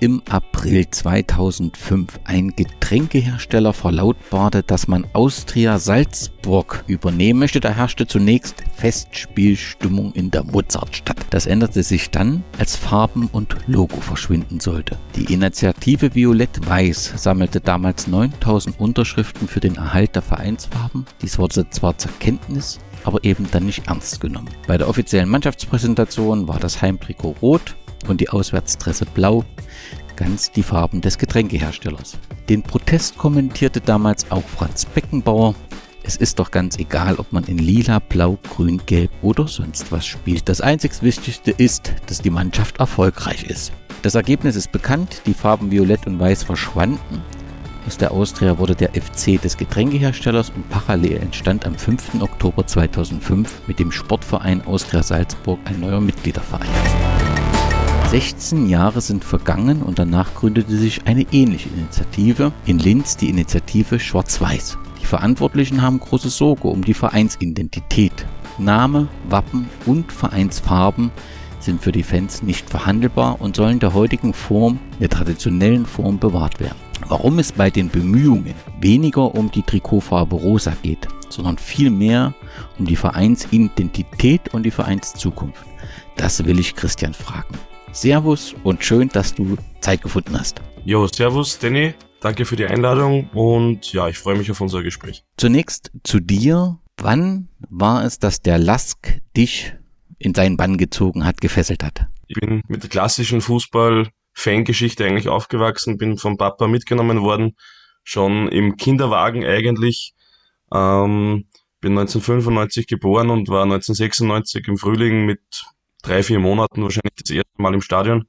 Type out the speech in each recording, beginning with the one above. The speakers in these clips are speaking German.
im April 2005 ein Getränkehersteller verlautbarte, dass man Austria Salzburg übernehmen möchte, da herrschte zunächst Festspielstimmung in der Mozartstadt. Das änderte sich dann, als Farben und Logo verschwinden sollte. Die Initiative Violett-Weiß sammelte damals 9000 Unterschriften für den Erhalt der Vereinsfarben. Dies wurde zwar zur Kenntnis, aber eben dann nicht ernst genommen. Bei der offiziellen Mannschaftspräsentation war das Heimtrikot rot und die Auswärtstresse blau, ganz die Farben des Getränkeherstellers. Den Protest kommentierte damals auch Franz Beckenbauer. Es ist doch ganz egal, ob man in lila, blau, grün, gelb oder sonst was spielt. Das einzig Wichtigste ist, dass die Mannschaft erfolgreich ist. Das Ergebnis ist bekannt, die Farben Violett und Weiß verschwanden. Aus der Austria wurde der FC des Getränkeherstellers und parallel entstand am 5. Oktober 2005 mit dem Sportverein Austria Salzburg ein neuer Mitgliederverein. 16 Jahre sind vergangen und danach gründete sich eine ähnliche Initiative, in Linz die Initiative Schwarz-Weiß. Die Verantwortlichen haben große Sorge um die Vereinsidentität. Name, Wappen und Vereinsfarben sind für die Fans nicht verhandelbar und sollen der heutigen Form, der traditionellen Form bewahrt werden. Warum es bei den Bemühungen weniger um die Trikotfarbe rosa geht, sondern vielmehr um die Vereinsidentität und die Vereinszukunft, das will ich Christian fragen. Servus und schön, dass du Zeit gefunden hast. Jo, servus, Danny. Danke für die Einladung und ja, ich freue mich auf unser Gespräch. Zunächst zu dir. Wann war es, dass der Lask dich in seinen Bann gezogen hat, gefesselt hat? Ich bin mit der klassischen Fußball-Fangeschichte eigentlich aufgewachsen, bin vom Papa mitgenommen worden, schon im Kinderwagen eigentlich. Ähm, bin 1995 geboren und war 1996 im Frühling mit drei, vier Monaten wahrscheinlich das erste Mal im Stadion.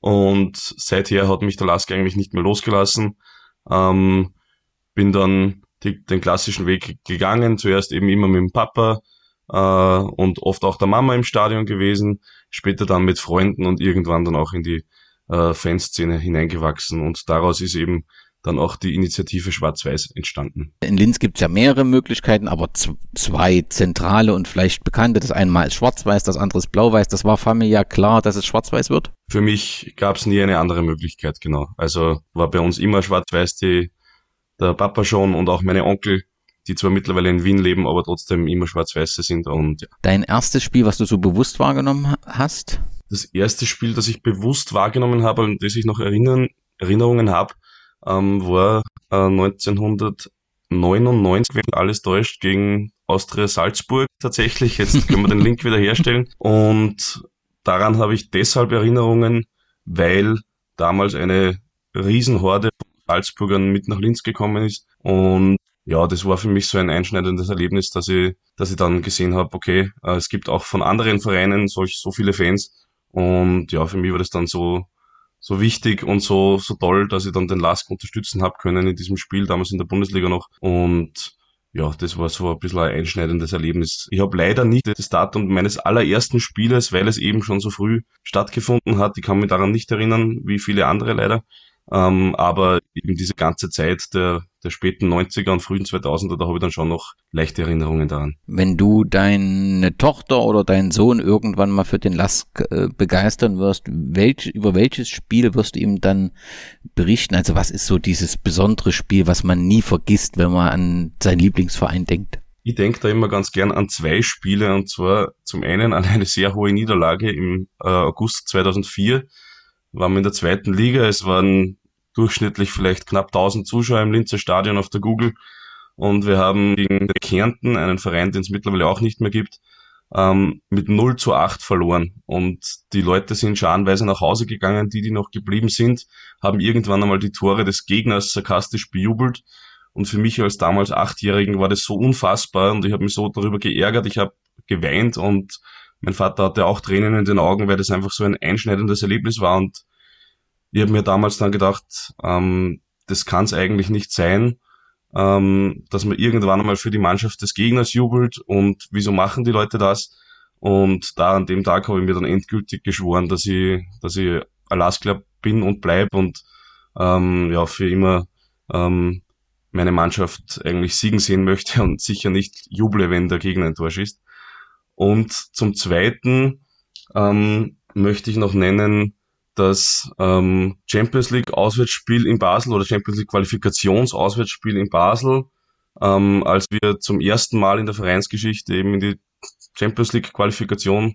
Und seither hat mich der Lask eigentlich nicht mehr losgelassen. Ähm, bin dann die, den klassischen Weg gegangen, zuerst eben immer mit dem Papa äh, und oft auch der Mama im Stadion gewesen, später dann mit Freunden und irgendwann dann auch in die äh, Fanszene hineingewachsen. Und daraus ist eben dann auch die Initiative Schwarz-Weiß entstanden. In Linz gibt es ja mehrere Möglichkeiten, aber zwei zentrale und vielleicht bekannte. Das eine ist Schwarz-Weiß, das andere ist Blau-Weiß. Das war familiär klar, dass es Schwarz-Weiß wird? Für mich gab es nie eine andere Möglichkeit, genau. Also war bei uns immer Schwarz-Weiß, die der Papa schon und auch meine Onkel, die zwar mittlerweile in Wien leben, aber trotzdem immer Schwarz-Weiße sind. Und ja. Dein erstes Spiel, was du so bewusst wahrgenommen hast? Das erste Spiel, das ich bewusst wahrgenommen habe und das ich noch erinnern, Erinnerungen habe, ähm, war äh, 1999, wenn alles täuscht, gegen Austria Salzburg tatsächlich. Jetzt können wir den Link wieder herstellen. Und daran habe ich deshalb Erinnerungen, weil damals eine Riesenhorde von Salzburgern mit nach Linz gekommen ist. Und ja, das war für mich so ein einschneidendes Erlebnis, dass ich, dass ich dann gesehen habe, okay, äh, es gibt auch von anderen Vereinen solch so viele Fans. Und ja, für mich war das dann so so wichtig und so, so toll, dass ich dann den Lask unterstützen habe können in diesem Spiel, damals in der Bundesliga noch. Und ja, das war so ein bisschen ein einschneidendes Erlebnis. Ich habe leider nicht das Datum meines allerersten Spieles, weil es eben schon so früh stattgefunden hat. Ich kann mich daran nicht erinnern, wie viele andere leider. Ähm, aber eben diese ganze Zeit der, der späten 90er und frühen 2000er, da habe ich dann schon noch leichte Erinnerungen daran. Wenn du deine Tochter oder deinen Sohn irgendwann mal für den Lask äh, begeistern wirst, welch, über welches Spiel wirst du ihm dann berichten? Also was ist so dieses besondere Spiel, was man nie vergisst, wenn man an seinen Lieblingsverein denkt? Ich denke da immer ganz gern an zwei Spiele und zwar zum einen an eine sehr hohe Niederlage im äh, August 2004 waren wir in der zweiten Liga. Es waren durchschnittlich vielleicht knapp 1000 Zuschauer im Linzer Stadion auf der Google. Und wir haben gegen Kärnten, einen Verein, den es mittlerweile auch nicht mehr gibt, ähm, mit 0 zu 8 verloren. Und die Leute sind scharenweise nach Hause gegangen. Die, die noch geblieben sind, haben irgendwann einmal die Tore des Gegners sarkastisch bejubelt. Und für mich als damals Achtjährigen war das so unfassbar und ich habe mich so darüber geärgert. Ich habe geweint und mein Vater hatte auch Tränen in den Augen, weil das einfach so ein einschneidendes Erlebnis war. Und ich habe mir damals dann gedacht, ähm, das kann es eigentlich nicht sein, ähm, dass man irgendwann einmal für die Mannschaft des Gegners jubelt und wieso machen die Leute das? Und da an dem Tag habe ich mir dann endgültig geschworen, dass ich, dass ich Alaska bin und bleib und ähm, ja für immer ähm, meine Mannschaft eigentlich siegen sehen möchte und sicher nicht juble, wenn der Gegner ein Tor schießt. Und zum Zweiten ähm, möchte ich noch nennen das ähm, Champions League Auswärtsspiel in Basel oder Champions League Qualifikations Auswärtsspiel in Basel, ähm, als wir zum ersten Mal in der Vereinsgeschichte eben in die Champions League Qualifikation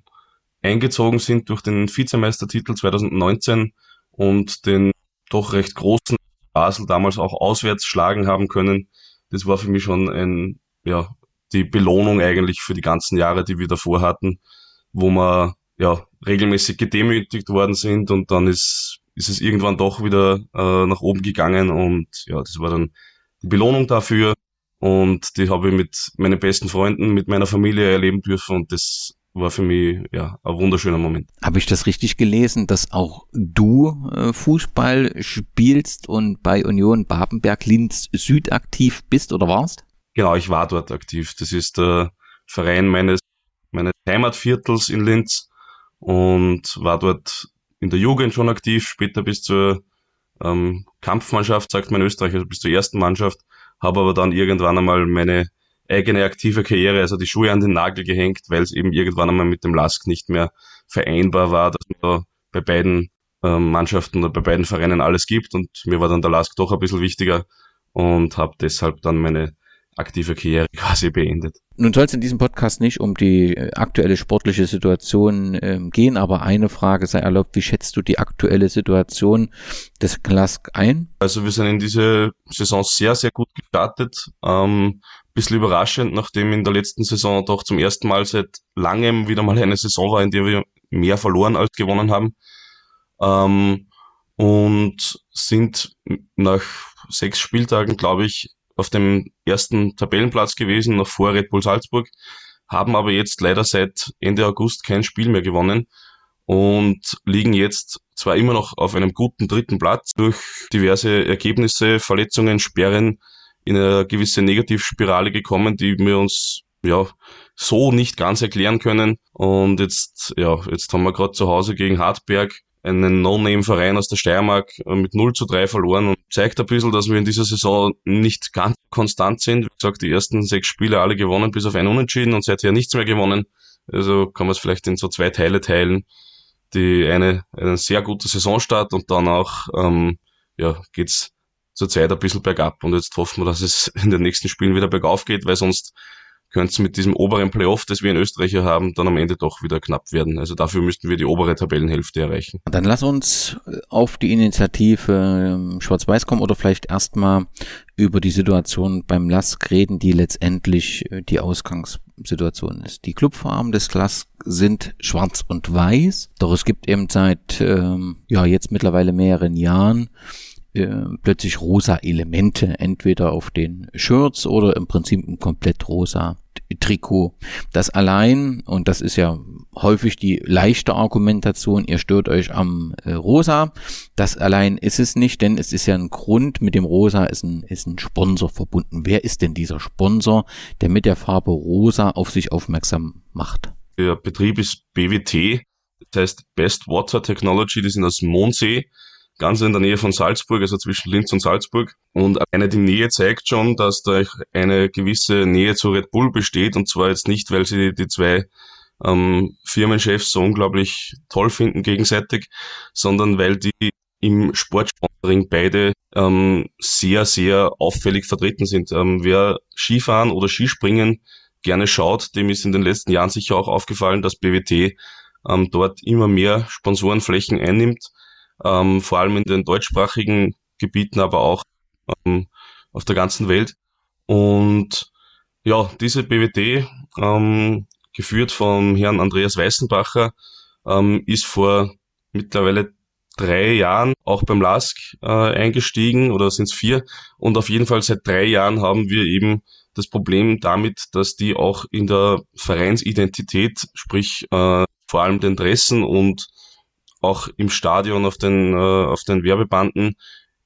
eingezogen sind durch den Vizemeistertitel 2019 und den doch recht großen Basel damals auch auswärts schlagen haben können. Das war für mich schon ein, ja, die Belohnung eigentlich für die ganzen Jahre, die wir davor hatten, wo wir ja regelmäßig gedemütigt worden sind und dann ist, ist es irgendwann doch wieder äh, nach oben gegangen und ja, das war dann die Belohnung dafür und die habe ich mit meinen besten Freunden, mit meiner Familie erleben dürfen und das war für mich ja ein wunderschöner Moment. Habe ich das richtig gelesen, dass auch du äh, Fußball spielst und bei Union Babenberg-Linz Süd aktiv bist oder warst? Genau, ich war dort aktiv. Das ist der Verein meines, meines Heimatviertels in Linz und war dort in der Jugend schon aktiv, später bis zur ähm, Kampfmannschaft, sagt man in Österreich, also bis zur ersten Mannschaft, habe aber dann irgendwann einmal meine eigene aktive Karriere, also die Schuhe an den Nagel gehängt, weil es eben irgendwann einmal mit dem Lask nicht mehr vereinbar war, dass man da bei beiden ähm, Mannschaften oder bei beiden Vereinen alles gibt und mir war dann der Lask doch ein bisschen wichtiger und habe deshalb dann meine aktive Karriere quasi beendet. Nun soll es in diesem Podcast nicht um die äh, aktuelle sportliche Situation ähm, gehen, aber eine Frage sei erlaubt, wie schätzt du die aktuelle Situation des Klask ein? Also wir sind in diese Saison sehr, sehr gut gestartet. Ähm, bisschen überraschend, nachdem in der letzten Saison doch zum ersten Mal seit langem wieder mal eine Saison war, in der wir mehr verloren als gewonnen haben. Ähm, und sind nach sechs Spieltagen, glaube ich, auf dem ersten Tabellenplatz gewesen, noch vor Red Bull Salzburg, haben aber jetzt leider seit Ende August kein Spiel mehr gewonnen und liegen jetzt zwar immer noch auf einem guten dritten Platz durch diverse Ergebnisse, Verletzungen, Sperren in eine gewisse Negativspirale gekommen, die wir uns ja so nicht ganz erklären können. Und jetzt, ja, jetzt haben wir gerade zu Hause gegen Hartberg einen No-Name-Verein aus der Steiermark äh, mit 0 zu 3 verloren und zeigt ein bisschen, dass wir in dieser Saison nicht ganz konstant sind. Wie gesagt, die ersten sechs Spiele alle gewonnen, bis auf ein Unentschieden und seither nichts mehr gewonnen. Also kann man es vielleicht in so zwei Teile teilen. Die eine, einen sehr guten Saisonstart und dann auch, ähm, ja, geht's zurzeit ein bisschen bergab. Und jetzt hoffen wir, dass es in den nächsten Spielen wieder bergauf geht, weil sonst könnte es mit diesem oberen Playoff, das wir in Österreich hier haben, dann am Ende doch wieder knapp werden. Also dafür müssten wir die obere Tabellenhälfte erreichen. Dann lass uns auf die Initiative ähm, Schwarz-Weiß kommen oder vielleicht erstmal über die Situation beim LASK reden, die letztendlich äh, die Ausgangssituation ist. Die Clubfarben des LASK sind schwarz und weiß, doch es gibt eben seit ähm, ja jetzt mittlerweile mehreren Jahren äh, plötzlich rosa Elemente, entweder auf den Shirts oder im Prinzip ein komplett rosa Trikot. Das allein, und das ist ja häufig die leichte Argumentation, ihr stört euch am äh, Rosa. Das allein ist es nicht, denn es ist ja ein Grund, mit dem Rosa ist ein, ist ein Sponsor verbunden. Wer ist denn dieser Sponsor, der mit der Farbe Rosa auf sich aufmerksam macht? Der Betrieb ist BWT, das heißt Best Water Technology, die sind aus Mondsee ganz in der Nähe von Salzburg, also zwischen Linz und Salzburg. Und eine die Nähe zeigt schon, dass da eine gewisse Nähe zu Red Bull besteht. Und zwar jetzt nicht, weil sie die zwei ähm, Firmenchefs so unglaublich toll finden gegenseitig, sondern weil die im Sportsponsoring beide ähm, sehr, sehr auffällig vertreten sind. Ähm, wer Skifahren oder Skispringen gerne schaut, dem ist in den letzten Jahren sicher auch aufgefallen, dass BWT ähm, dort immer mehr Sponsorenflächen einnimmt ähm, vor allem in den deutschsprachigen Gebieten, aber auch ähm, auf der ganzen Welt. Und ja, diese BWD, ähm, geführt vom Herrn Andreas Weißenbacher, ähm, ist vor mittlerweile drei Jahren auch beim LASK äh, eingestiegen oder sind es vier. Und auf jeden Fall seit drei Jahren haben wir eben das Problem damit, dass die auch in der Vereinsidentität, sprich äh, vor allem den Dressen und auch im Stadion auf den, äh, auf den Werbebanden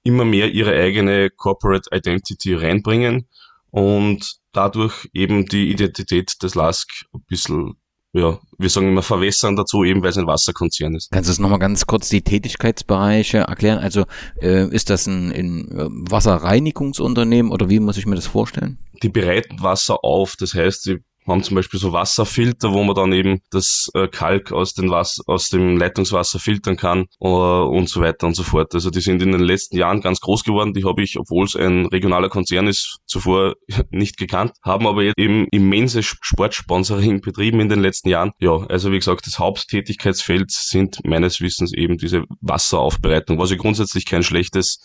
immer mehr ihre eigene Corporate Identity reinbringen und dadurch eben die Identität des LASK ein bisschen ja, wir sagen immer verwässern dazu, eben weil es ein Wasserkonzern ist. Kannst du es nochmal ganz kurz die Tätigkeitsbereiche erklären? Also äh, ist das ein, ein Wasserreinigungsunternehmen oder wie muss ich mir das vorstellen? Die bereiten Wasser auf, das heißt, sie haben zum Beispiel so Wasserfilter, wo man dann eben das äh, Kalk aus, den Wasser, aus dem Leitungswasser filtern kann äh, und so weiter und so fort. Also die sind in den letzten Jahren ganz groß geworden. Die habe ich, obwohl es ein regionaler Konzern ist, zuvor nicht gekannt, haben aber jetzt eben immense Sportsponsoring betrieben in den letzten Jahren. Ja, also wie gesagt, das Haupttätigkeitsfeld sind meines Wissens eben diese Wasseraufbereitung, was ja grundsätzlich kein schlechtes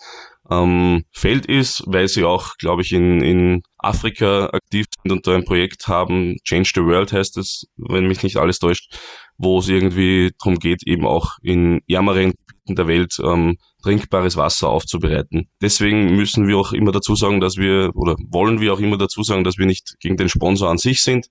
ähm, Feld ist, weil sie auch, glaube ich, in, in Afrika aktiv sind und da ein Projekt haben, Change the World heißt es, wenn mich nicht alles täuscht, wo es irgendwie darum geht, eben auch in ärmeren Gebieten der Welt ähm, trinkbares Wasser aufzubereiten. Deswegen müssen wir auch immer dazu sagen, dass wir, oder wollen wir auch immer dazu sagen, dass wir nicht gegen den Sponsor an sich sind,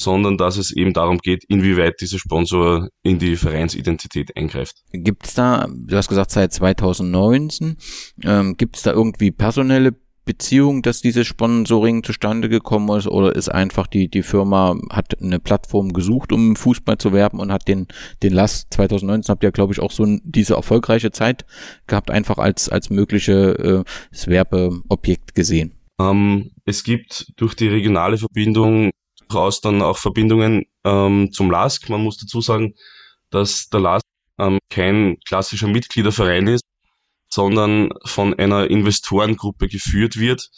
sondern dass es eben darum geht, inwieweit dieser Sponsor in die Vereinsidentität eingreift. Gibt es da, du hast gesagt seit 2019, ähm, gibt es da irgendwie personelle Beziehungen, dass dieses Sponsoring zustande gekommen ist oder ist einfach die, die Firma hat eine Plattform gesucht, um Fußball zu werben und hat den, den Last 2019 habt ihr, glaube ich, auch so diese erfolgreiche Zeit gehabt, einfach als, als mögliche äh, Werbeobjekt gesehen. Ähm, es gibt durch die regionale Verbindung durchaus dann auch Verbindungen ähm, zum LASK. Man muss dazu sagen, dass der LASK ähm, kein klassischer Mitgliederverein ist, sondern von einer Investorengruppe geführt wird,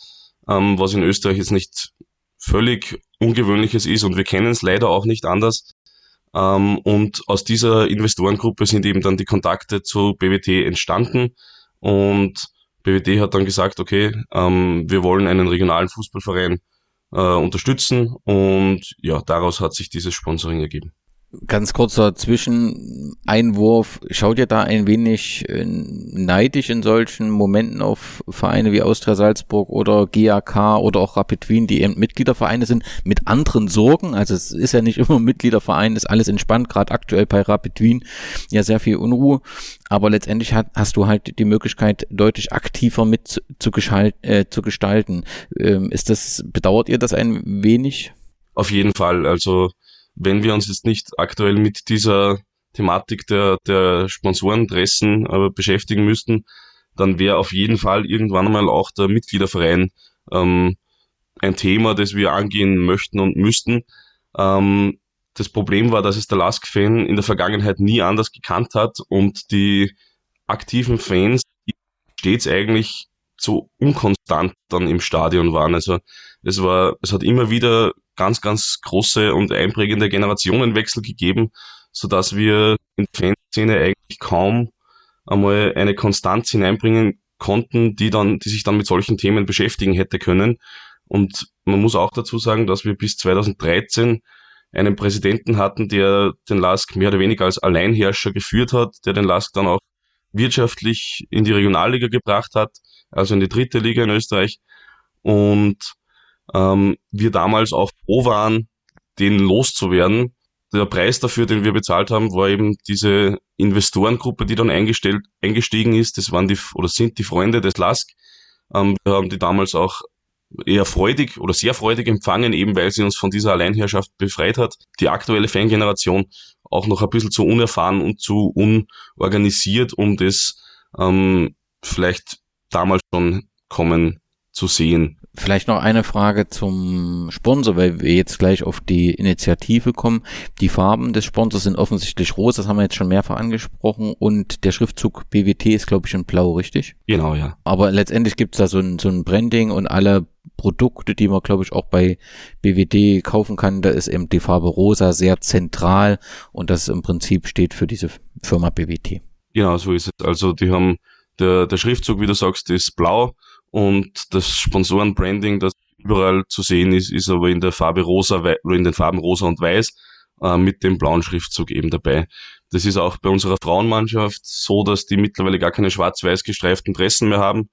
ähm, was in Österreich jetzt nicht völlig ungewöhnliches ist und wir kennen es leider auch nicht anders. Ähm, und aus dieser Investorengruppe sind eben dann die Kontakte zu BWT entstanden und BWT hat dann gesagt, okay, ähm, wir wollen einen regionalen Fußballverein äh, unterstützen. Und ja, daraus hat sich dieses Sponsoring ergeben. Ganz kurzer Zwischeneinwurf. Schaut ihr da ein wenig äh, neidisch in solchen Momenten auf Vereine wie Austria Salzburg oder GAK oder auch Rapid Wien, die eben Mitgliedervereine sind, mit anderen Sorgen? Also es ist ja nicht immer Mitgliederverein, ist alles entspannt, gerade aktuell bei Rapid Wien ja sehr viel Unruhe. Aber letztendlich hat, hast du halt die Möglichkeit, deutlich aktiver mit zu, äh, zu gestalten. Ähm, ist das, bedauert ihr das ein wenig? Auf jeden Fall. Also wenn wir uns jetzt nicht aktuell mit dieser Thematik der, der Sponsorendressen äh, beschäftigen müssten, dann wäre auf jeden Fall irgendwann einmal auch der Mitgliederverein ähm, ein Thema, das wir angehen möchten und müssten. Ähm, das Problem war, dass es der Lask-Fan in der Vergangenheit nie anders gekannt hat und die aktiven Fans stets eigentlich so unkonstant dann im Stadion waren. Also es war, es hat immer wieder ganz, ganz große und einprägende Generationenwechsel gegeben, so dass wir in der Fanszene eigentlich kaum einmal eine Konstanz hineinbringen konnten, die dann, die sich dann mit solchen Themen beschäftigen hätte können. Und man muss auch dazu sagen, dass wir bis 2013 einen Präsidenten hatten, der den LASK mehr oder weniger als Alleinherrscher geführt hat, der den LASK dann auch wirtschaftlich in die Regionalliga gebracht hat, also in die dritte Liga in Österreich. Und ähm, wir damals auch froh waren, den loszuwerden. Der Preis dafür, den wir bezahlt haben, war eben diese Investorengruppe, die dann eingestellt, eingestiegen ist. Das waren die oder sind die Freunde des LASK. Ähm, wir haben die damals auch eher freudig oder sehr freudig empfangen, eben weil sie uns von dieser Alleinherrschaft befreit hat. Die aktuelle Fangeneration auch noch ein bisschen zu unerfahren und zu unorganisiert, um das ähm, vielleicht damals schon kommen zu sehen. Vielleicht noch eine Frage zum Sponsor, weil wir jetzt gleich auf die Initiative kommen. Die Farben des Sponsors sind offensichtlich rot, das haben wir jetzt schon mehrfach angesprochen. Und der Schriftzug BWT ist, glaube ich, in blau, richtig? Genau, ja. Aber letztendlich gibt es da so ein, so ein Branding und alle Produkte, die man, glaube ich, auch bei BWD kaufen kann, da ist eben die Farbe rosa sehr zentral und das im Prinzip steht für diese Firma BWT. Genau, so ist es. Also die haben, der, der Schriftzug, wie du sagst, ist blau und das Sponsorenbranding, das überall zu sehen ist, ist aber in der Farbe rosa oder in den Farben rosa und weiß äh, mit dem blauen Schriftzug eben dabei. Das ist auch bei unserer Frauenmannschaft so, dass die mittlerweile gar keine schwarz-weiß gestreiften Dressen mehr haben,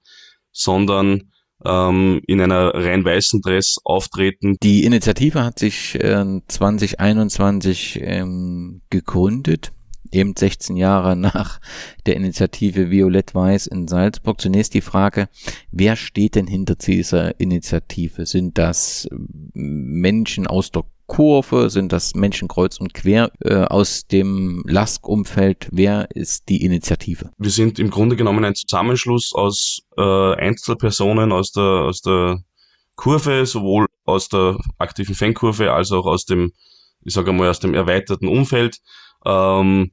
sondern ähm, in einer rein weißen Dress auftreten. Die Initiative hat sich äh, 2021 ähm, gegründet eben 16 Jahre nach der Initiative Violett-Weiß in Salzburg. Zunächst die Frage, wer steht denn hinter dieser Initiative? Sind das Menschen aus der Kurve? Sind das Menschen kreuz und quer äh, aus dem LASK-Umfeld? Wer ist die Initiative? Wir sind im Grunde genommen ein Zusammenschluss aus äh, Einzelpersonen aus der, aus der Kurve, sowohl aus der aktiven Fankurve als auch aus dem, ich sage mal, aus dem erweiterten Umfeld. Ähm,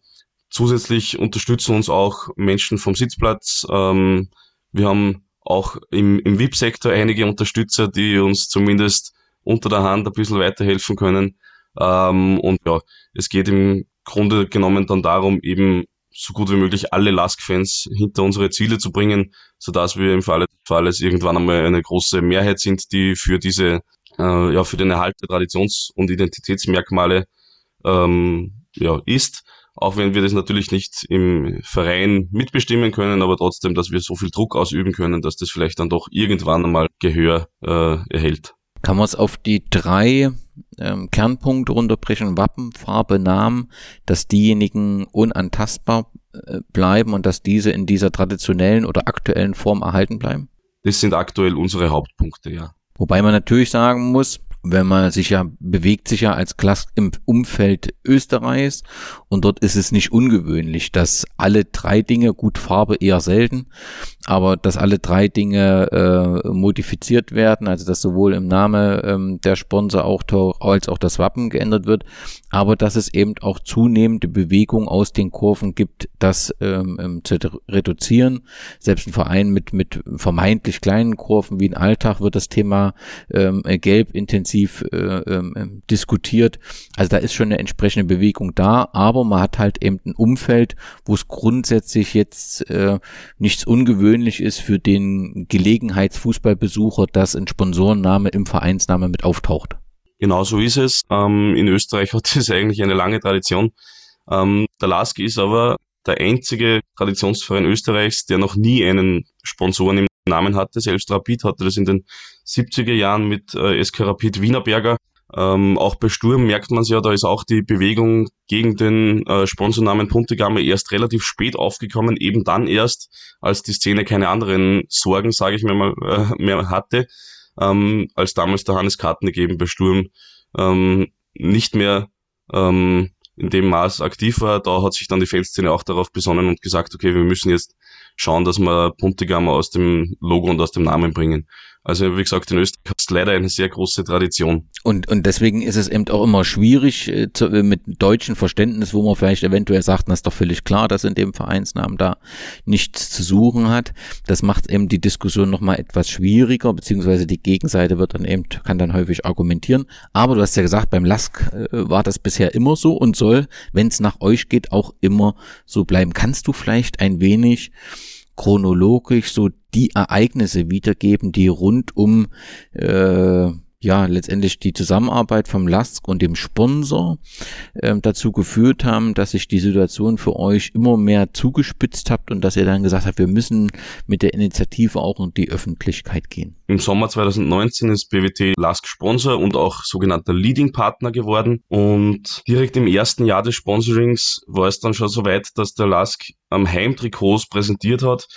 zusätzlich unterstützen uns auch Menschen vom Sitzplatz. Ähm, wir haben auch im, im VIP-Sektor einige Unterstützer, die uns zumindest unter der Hand ein bisschen weiterhelfen können. Ähm, und ja, es geht im Grunde genommen dann darum, eben so gut wie möglich alle Lask-Fans hinter unsere Ziele zu bringen, sodass wir im Falle des Falles irgendwann einmal eine große Mehrheit sind, die für diese, äh, ja, für den Erhalt der Traditions- und Identitätsmerkmale ähm, ja, ist. Auch wenn wir das natürlich nicht im Verein mitbestimmen können, aber trotzdem, dass wir so viel Druck ausüben können, dass das vielleicht dann doch irgendwann einmal Gehör äh, erhält. Kann man es auf die drei ähm, Kernpunkte runterbrechen, Wappen, Farbe, Namen, dass diejenigen unantastbar äh, bleiben und dass diese in dieser traditionellen oder aktuellen Form erhalten bleiben? Das sind aktuell unsere Hauptpunkte, ja. Wobei man natürlich sagen muss, wenn man sich ja bewegt sich ja als Klasse im Umfeld Österreichs. Und dort ist es nicht ungewöhnlich, dass alle drei Dinge, gut Farbe eher selten, aber dass alle drei Dinge äh, modifiziert werden, also dass sowohl im Name ähm, der Sponsor auch als auch das Wappen geändert wird, aber dass es eben auch zunehmende Bewegung aus den Kurven gibt, das ähm, ähm zu reduzieren. Selbst ein Verein mit mit vermeintlich kleinen Kurven wie ein Alltag wird das Thema ähm, gelb intensiv äh, ähm, diskutiert. Also da ist schon eine entsprechende Bewegung da, aber man hat halt eben ein Umfeld, wo es grundsätzlich jetzt äh, nichts ungewöhnlich ist für den Gelegenheitsfußballbesucher, dass ein Sponsorenname im Vereinsname mit auftaucht. Genau so ist es. Ähm, in Österreich hat das eigentlich eine lange Tradition. Ähm, der LASK ist aber der einzige Traditionsverein Österreichs, der noch nie einen Sponsoren im Namen hatte. Selbst Rapid hatte das in den 70er Jahren mit äh, SK Rapid Wienerberger. Ähm, auch bei Sturm merkt man es ja, da ist auch die Bewegung gegen den äh, Sponsornamen Puntigamme erst relativ spät aufgekommen, eben dann erst, als die Szene keine anderen Sorgen, sage ich mir mal, äh, mehr hatte, ähm, als damals der Hannes Karten gegeben bei Sturm ähm, nicht mehr ähm, in dem Maß aktiv war. Da hat sich dann die Fanszene auch darauf besonnen und gesagt, okay, wir müssen jetzt schauen, dass wir Puntigammer aus dem Logo und aus dem Namen bringen. Also wie gesagt, in Österreich ist leider eine sehr große Tradition. Und, und deswegen ist es eben auch immer schwierig äh, zu, äh, mit deutschem Verständnis, wo man vielleicht eventuell sagt, das ist doch völlig klar, dass in dem Vereinsnamen da nichts zu suchen hat. Das macht eben die Diskussion nochmal etwas schwieriger, beziehungsweise die Gegenseite wird dann eben, kann dann häufig argumentieren. Aber du hast ja gesagt, beim LASK äh, war das bisher immer so und soll, wenn es nach euch geht, auch immer so bleiben. Kannst du vielleicht ein wenig chronologisch so die Ereignisse wiedergeben, die rund um äh, ja letztendlich die Zusammenarbeit vom LASK und dem Sponsor äh, dazu geführt haben, dass sich die Situation für euch immer mehr zugespitzt habt und dass ihr dann gesagt habt, wir müssen mit der Initiative auch in die Öffentlichkeit gehen. Im Sommer 2019 ist BWT LASK Sponsor und auch sogenannter Leading Partner geworden und direkt im ersten Jahr des Sponsorings war es dann schon so weit, dass der LASK am Heimtrikots präsentiert hat,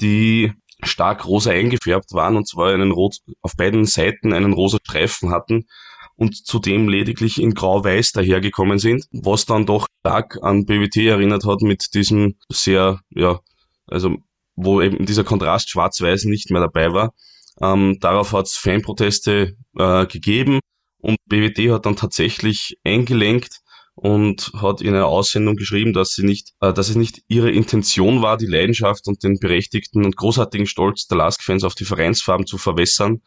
die stark rosa eingefärbt waren und zwar einen rot, auf beiden Seiten einen rosa Streifen hatten und zudem lediglich in grau-weiß dahergekommen sind, was dann doch stark an BWT erinnert hat mit diesem sehr, ja, also wo eben dieser Kontrast schwarz-weiß nicht mehr dabei war. Ähm, darauf hat es Fanproteste äh, gegeben und BWT hat dann tatsächlich eingelenkt und hat in einer Aussendung geschrieben, dass sie nicht, äh, dass es nicht ihre Intention war, die Leidenschaft und den berechtigten und großartigen Stolz der Lask-Fans auf die Vereinsfarben zu verwässern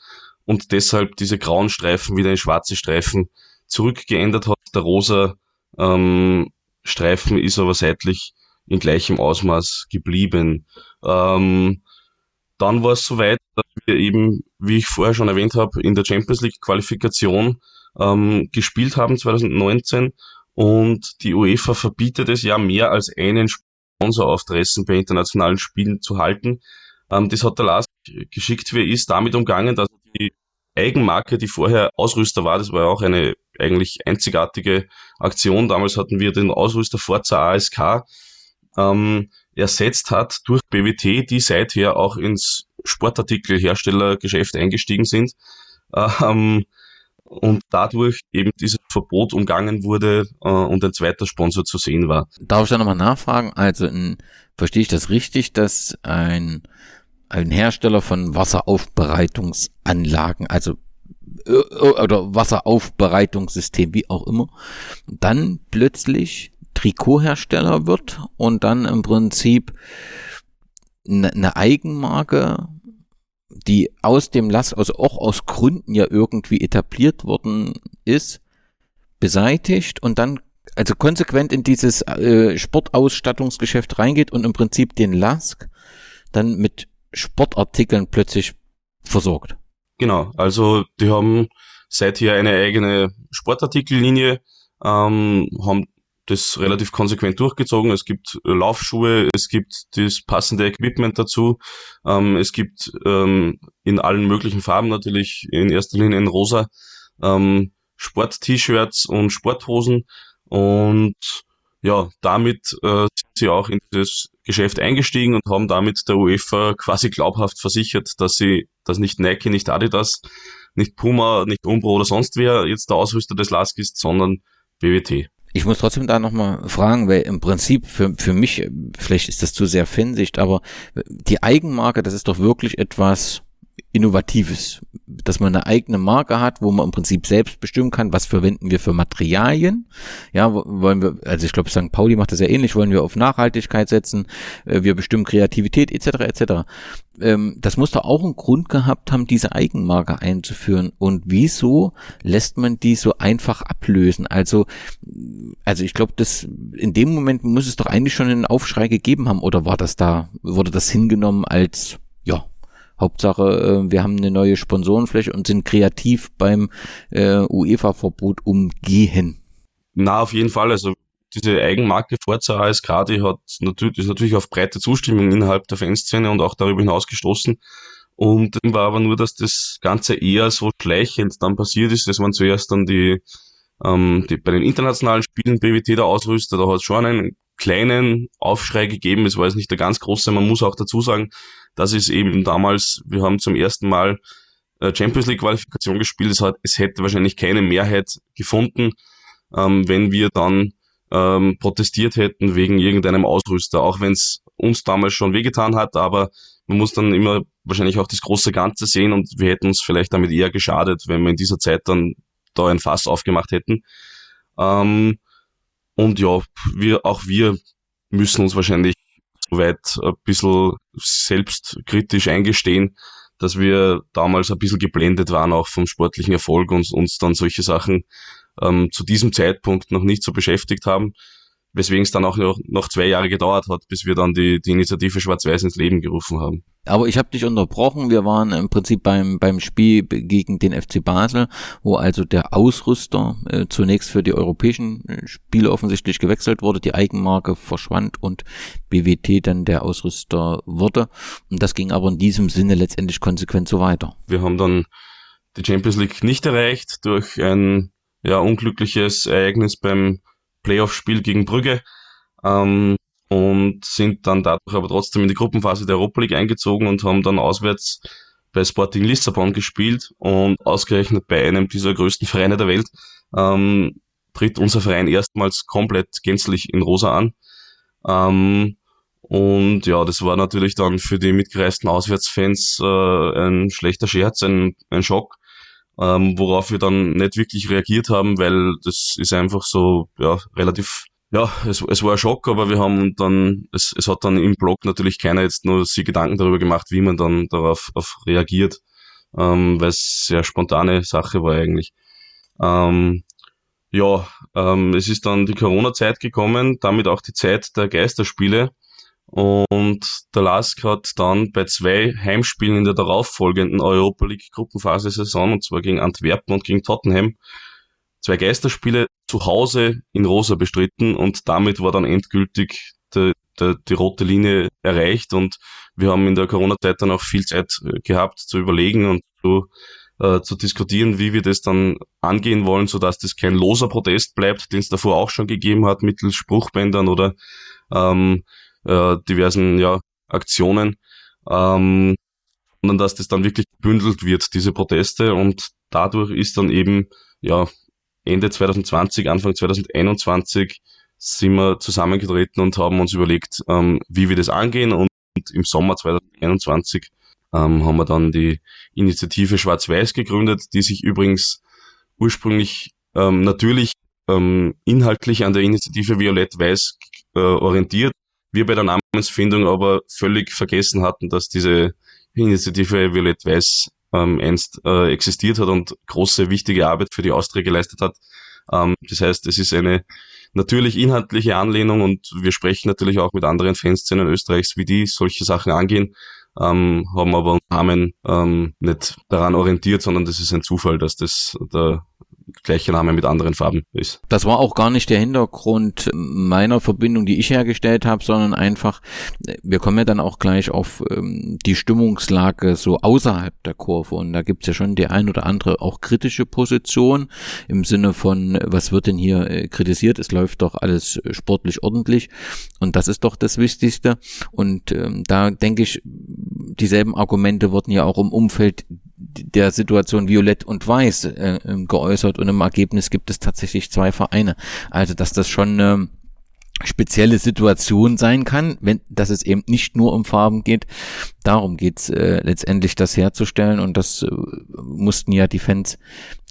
und deshalb diese grauen Streifen wieder in schwarze Streifen zurückgeändert hat. Der rosa ähm, Streifen ist aber seitlich in gleichem Ausmaß geblieben. Ähm, dann war es soweit, dass wir eben, wie ich vorher schon erwähnt habe, in der Champions League Qualifikation ähm, gespielt haben 2019 und die UEFA verbietet es ja mehr als einen Sponsor auf Dressen bei internationalen Spielen zu halten. Ähm, das hat der Lars geschickt, wie er ist, damit umgangen, dass die Eigenmarke, die vorher Ausrüster war, das war ja auch eine eigentlich einzigartige Aktion. Damals hatten wir den Ausrüster Forza ASK ähm, ersetzt hat durch BWT, die seither auch ins Sportartikelherstellergeschäft eingestiegen sind. Ähm, und dadurch eben dieses Verbot umgangen wurde äh, und ein zweiter Sponsor zu sehen war. Darf ich da nochmal nachfragen? Also in, verstehe ich das richtig, dass ein, ein Hersteller von Wasseraufbereitungsanlagen, also oder Wasseraufbereitungssystem, wie auch immer, dann plötzlich Trikothersteller wird und dann im Prinzip eine Eigenmarke, die aus dem Lass, also auch aus Gründen ja irgendwie etabliert worden ist, beseitigt und dann also konsequent in dieses äh, Sportausstattungsgeschäft reingeht und im Prinzip den Lask dann mit Sportartikeln plötzlich versorgt. Genau, also die haben seither eine eigene Sportartikellinie, ähm, haben das relativ konsequent durchgezogen. Es gibt Laufschuhe, es gibt das passende Equipment dazu, ähm, es gibt ähm, in allen möglichen Farben natürlich, in erster Linie in rosa, ähm, Sport-T-Shirts und Sporthosen und ja, damit äh, sind sie auch in dieses Geschäft eingestiegen und haben damit der UEFA quasi glaubhaft versichert, dass sie, dass nicht Nike, nicht Adidas, nicht Puma, nicht Umbro oder sonst wer jetzt der Ausrüster des LASK ist, sondern BWT. Ich muss trotzdem da nochmal fragen, weil im Prinzip für, für mich, vielleicht ist das zu sehr Fansicht, aber die Eigenmarke, das ist doch wirklich etwas, Innovatives, dass man eine eigene Marke hat, wo man im Prinzip selbst bestimmen kann, was verwenden wir für Materialien. Ja, wollen wir, also ich glaube, St. Pauli macht das ja ähnlich, wollen wir auf Nachhaltigkeit setzen, äh, wir bestimmen Kreativität etc. etc. Ähm, das muss doch auch einen Grund gehabt haben, diese Eigenmarke einzuführen. Und wieso lässt man die so einfach ablösen? Also, also ich glaube, das in dem Moment muss es doch eigentlich schon einen Aufschrei gegeben haben, oder war das da, wurde das hingenommen als Hauptsache, äh, wir haben eine neue Sponsorenfläche und sind kreativ beim äh, UEFA-Verbot umgehen. Na, auf jeden Fall. Also diese Eigenmarke Forza ASK, die hat natürlich, ist natürlich auf breite Zustimmung innerhalb der Fanszene und auch darüber hinaus gestoßen. Und war aber nur, dass das Ganze eher so schleichend dann passiert ist. Das waren zuerst dann die, ähm, die bei den internationalen Spielen BWT der Ausrüster, da hat es schon einen kleinen Aufschrei gegeben. Es war jetzt nicht der ganz große. Man muss auch dazu sagen, das ist eben damals, wir haben zum ersten Mal äh, Champions League Qualifikation gespielt. Es, hat, es hätte wahrscheinlich keine Mehrheit gefunden, ähm, wenn wir dann ähm, protestiert hätten wegen irgendeinem Ausrüster, auch wenn es uns damals schon wehgetan hat, aber man muss dann immer wahrscheinlich auch das große Ganze sehen und wir hätten uns vielleicht damit eher geschadet, wenn wir in dieser Zeit dann da ein Fass aufgemacht hätten. Ähm, und ja, wir, auch wir müssen uns wahrscheinlich weit ein bisschen selbstkritisch eingestehen, dass wir damals ein bisschen geblendet waren auch vom sportlichen Erfolg und uns dann solche Sachen ähm, zu diesem Zeitpunkt noch nicht so beschäftigt haben weswegen es dann auch noch, noch zwei Jahre gedauert hat, bis wir dann die, die Initiative Schwarz-Weiß ins Leben gerufen haben. Aber ich habe dich unterbrochen. Wir waren im Prinzip beim, beim Spiel gegen den FC Basel, wo also der Ausrüster äh, zunächst für die europäischen äh, Spiele offensichtlich gewechselt wurde, die Eigenmarke verschwand und BWT dann der Ausrüster wurde. Und das ging aber in diesem Sinne letztendlich konsequent so weiter. Wir haben dann die Champions League nicht erreicht durch ein ja, unglückliches Ereignis beim Playoff-Spiel gegen Brügge ähm, und sind dann dadurch aber trotzdem in die Gruppenphase der Europa League eingezogen und haben dann auswärts bei Sporting Lissabon gespielt und ausgerechnet bei einem dieser größten Vereine der Welt ähm, tritt unser Verein erstmals komplett gänzlich in Rosa an. Ähm, und ja, das war natürlich dann für die mitgereisten Auswärtsfans äh, ein schlechter Scherz, ein, ein Schock ähm, worauf wir dann nicht wirklich reagiert haben, weil das ist einfach so, ja, relativ, ja, es, es war ein Schock, aber wir haben dann, es, es hat dann im Blog natürlich keiner jetzt nur sich Gedanken darüber gemacht, wie man dann darauf auf reagiert, ähm, weil es sehr spontane Sache war eigentlich. Ähm, ja, ähm, es ist dann die Corona-Zeit gekommen, damit auch die Zeit der Geisterspiele. Und der Lask hat dann bei zwei Heimspielen in der darauffolgenden Europa League Gruppenphase-Saison, und zwar gegen Antwerpen und gegen Tottenham, zwei Geisterspiele zu Hause in Rosa bestritten. Und damit war dann endgültig die, die, die rote Linie erreicht. Und wir haben in der Corona-Zeit dann auch viel Zeit äh, gehabt zu überlegen und zu, äh, zu diskutieren, wie wir das dann angehen wollen, sodass das kein loser Protest bleibt, den es davor auch schon gegeben hat, mittels Spruchbändern oder ähm, äh, diversen ja, Aktionen, ähm, sondern dass das dann wirklich gebündelt wird, diese Proteste. Und dadurch ist dann eben ja Ende 2020, Anfang 2021 sind wir zusammengetreten und haben uns überlegt, ähm, wie wir das angehen. Und im Sommer 2021 ähm, haben wir dann die Initiative Schwarz-Weiß gegründet, die sich übrigens ursprünglich ähm, natürlich ähm, inhaltlich an der Initiative Violett-Weiß äh, orientiert. Wir bei der Namensfindung aber völlig vergessen hatten, dass diese Initiative Violett-Weiß ähm, einst äh, existiert hat und große, wichtige Arbeit für die Austria geleistet hat. Ähm, das heißt, es ist eine natürlich inhaltliche Anlehnung und wir sprechen natürlich auch mit anderen Fanszenen Österreichs, wie die solche Sachen angehen, ähm, haben aber Namen ähm, nicht daran orientiert, sondern das ist ein Zufall, dass das der gleiche Name mit anderen Farben ist. Das war auch gar nicht der Hintergrund meiner Verbindung, die ich hergestellt habe, sondern einfach, wir kommen ja dann auch gleich auf ähm, die Stimmungslage so außerhalb der Kurve und da gibt's ja schon die ein oder andere auch kritische Position im Sinne von, was wird denn hier äh, kritisiert? Es läuft doch alles sportlich ordentlich und das ist doch das Wichtigste und ähm, da denke ich, dieselben Argumente wurden ja auch im Umfeld der Situation Violett und Weiß äh, ähm, geäußert und im Ergebnis gibt es tatsächlich zwei Vereine. Also dass das schon eine spezielle Situation sein kann, wenn dass es eben nicht nur um Farben geht. Darum geht's äh, letztendlich, das herzustellen und das äh, mussten ja die Fans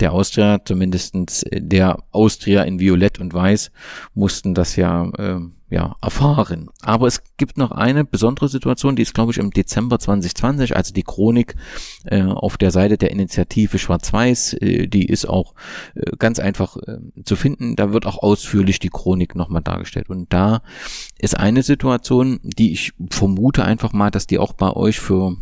der Austria, zumindestens der Austria in Violett und Weiß, mussten das ja äh, ja, erfahren. Aber es gibt noch eine besondere Situation, die ist, glaube ich, im Dezember 2020, also die Chronik äh, auf der Seite der Initiative Schwarz-Weiß, äh, die ist auch äh, ganz einfach äh, zu finden. Da wird auch ausführlich die Chronik nochmal dargestellt. Und da ist eine Situation, die ich vermute einfach mal, dass die auch bei euch für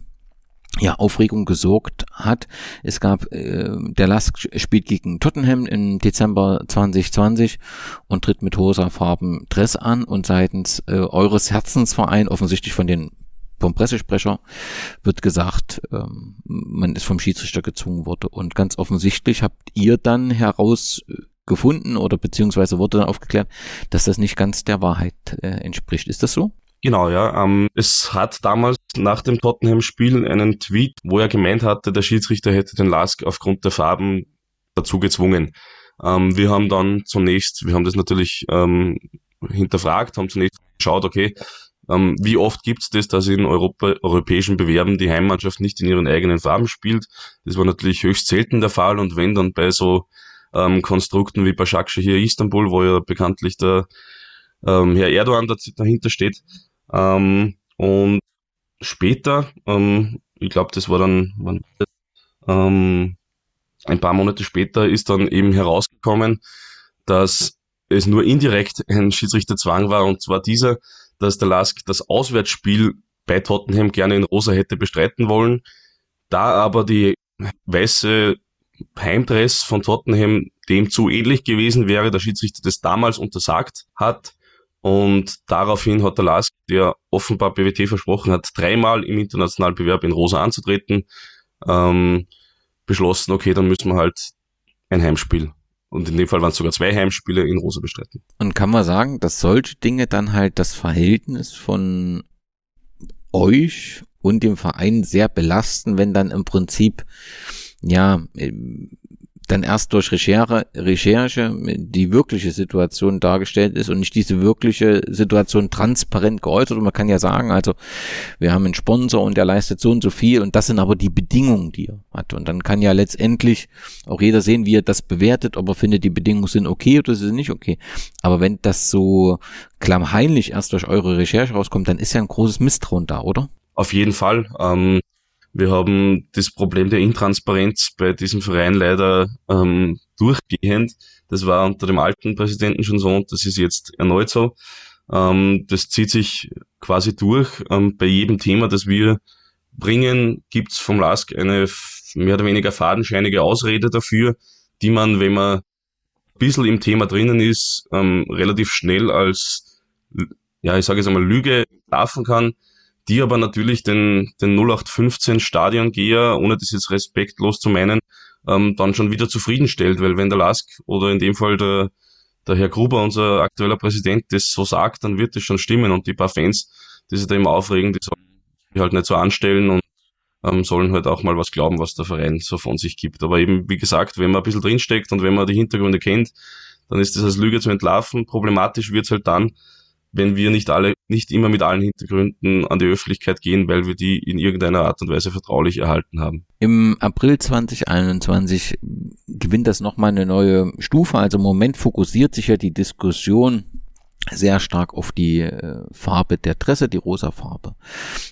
ja, Aufregung gesorgt hat. Es gab, äh, der Lask spielt gegen Tottenham im Dezember 2020 und tritt mit Hosa-Farben Dress an und seitens äh, eures Herzensverein, offensichtlich von den vom Pressesprecher wird gesagt, ähm, man ist vom Schiedsrichter gezwungen worden und ganz offensichtlich habt ihr dann herausgefunden oder beziehungsweise wurde dann aufgeklärt, dass das nicht ganz der Wahrheit äh, entspricht. Ist das so? Genau, ja. Ähm, es hat damals nach dem Tottenham-Spiel einen Tweet, wo er gemeint hatte, der Schiedsrichter hätte den Lask aufgrund der Farben dazu gezwungen. Ähm, wir haben dann zunächst, wir haben das natürlich ähm, hinterfragt, haben zunächst geschaut, okay, ähm, wie oft gibt es das, dass in Europa, europäischen Bewerben die Heimmannschaft nicht in ihren eigenen Farben spielt? Das war natürlich höchst selten der Fall und wenn dann bei so ähm, Konstrukten wie Başakşehir hier Istanbul, wo ja bekanntlich der ähm, Herr Erdogan dahinter steht, ähm, und später, ähm, ich glaube, das war dann wann, ähm, ein paar Monate später, ist dann eben herausgekommen, dass es nur indirekt ein Schiedsrichterzwang war, und zwar dieser, dass der Lask das Auswärtsspiel bei Tottenham gerne in Rosa hätte bestreiten wollen, da aber die weiße Heimdress von Tottenham dem zu ähnlich gewesen wäre, der Schiedsrichter das damals untersagt hat, und daraufhin hat der Lask, der offenbar BWT versprochen hat, dreimal im internationalen Bewerb in Rosa anzutreten, ähm, beschlossen, okay, dann müssen wir halt ein Heimspiel. Und in dem Fall waren es sogar zwei Heimspiele in Rosa bestreiten. Und kann man sagen, dass solche Dinge dann halt das Verhältnis von euch und dem Verein sehr belasten, wenn dann im Prinzip ja dann erst durch Recherche, Recherche die wirkliche Situation dargestellt ist und nicht diese wirkliche Situation transparent geäußert. Und man kann ja sagen, also wir haben einen Sponsor und der leistet so und so viel und das sind aber die Bedingungen, die er hat. Und dann kann ja letztendlich auch jeder sehen, wie er das bewertet, ob er findet, die Bedingungen sind okay oder sind nicht okay. Aber wenn das so klammheimlich erst durch eure Recherche rauskommt, dann ist ja ein großes Misstrauen da, oder? Auf jeden Fall. Ähm wir haben das Problem der Intransparenz bei diesem Verein leider ähm, durchgehend. Das war unter dem alten Präsidenten schon so und das ist jetzt erneut so. Ähm, das zieht sich quasi durch. Ähm, bei jedem Thema, das wir bringen, gibt's vom LASK eine mehr oder weniger fadenscheinige Ausrede dafür, die man, wenn man ein bisschen im Thema drinnen ist, ähm, relativ schnell als, ja, ich sage jetzt einmal, Lüge darfen kann die aber natürlich den, den 0815 Stadiongeher, ohne das jetzt respektlos zu meinen, ähm, dann schon wieder zufriedenstellt, weil wenn der Lask oder in dem Fall der, der Herr Gruber, unser aktueller Präsident, das so sagt, dann wird das schon stimmen und die paar Fans, die sich da immer aufregen, die sollen sich halt nicht so anstellen und ähm, sollen halt auch mal was glauben, was der Verein so von sich gibt. Aber eben, wie gesagt, wenn man ein bisschen drinsteckt und wenn man die Hintergründe kennt, dann ist das als Lüge zu entlarven. Problematisch wird's halt dann, wenn wir nicht alle, nicht immer mit allen Hintergründen an die Öffentlichkeit gehen, weil wir die in irgendeiner Art und Weise vertraulich erhalten haben. Im April 2021 gewinnt das nochmal eine neue Stufe. Also im Moment fokussiert sich ja die Diskussion sehr stark auf die äh, Farbe der Dresse, die rosa Farbe.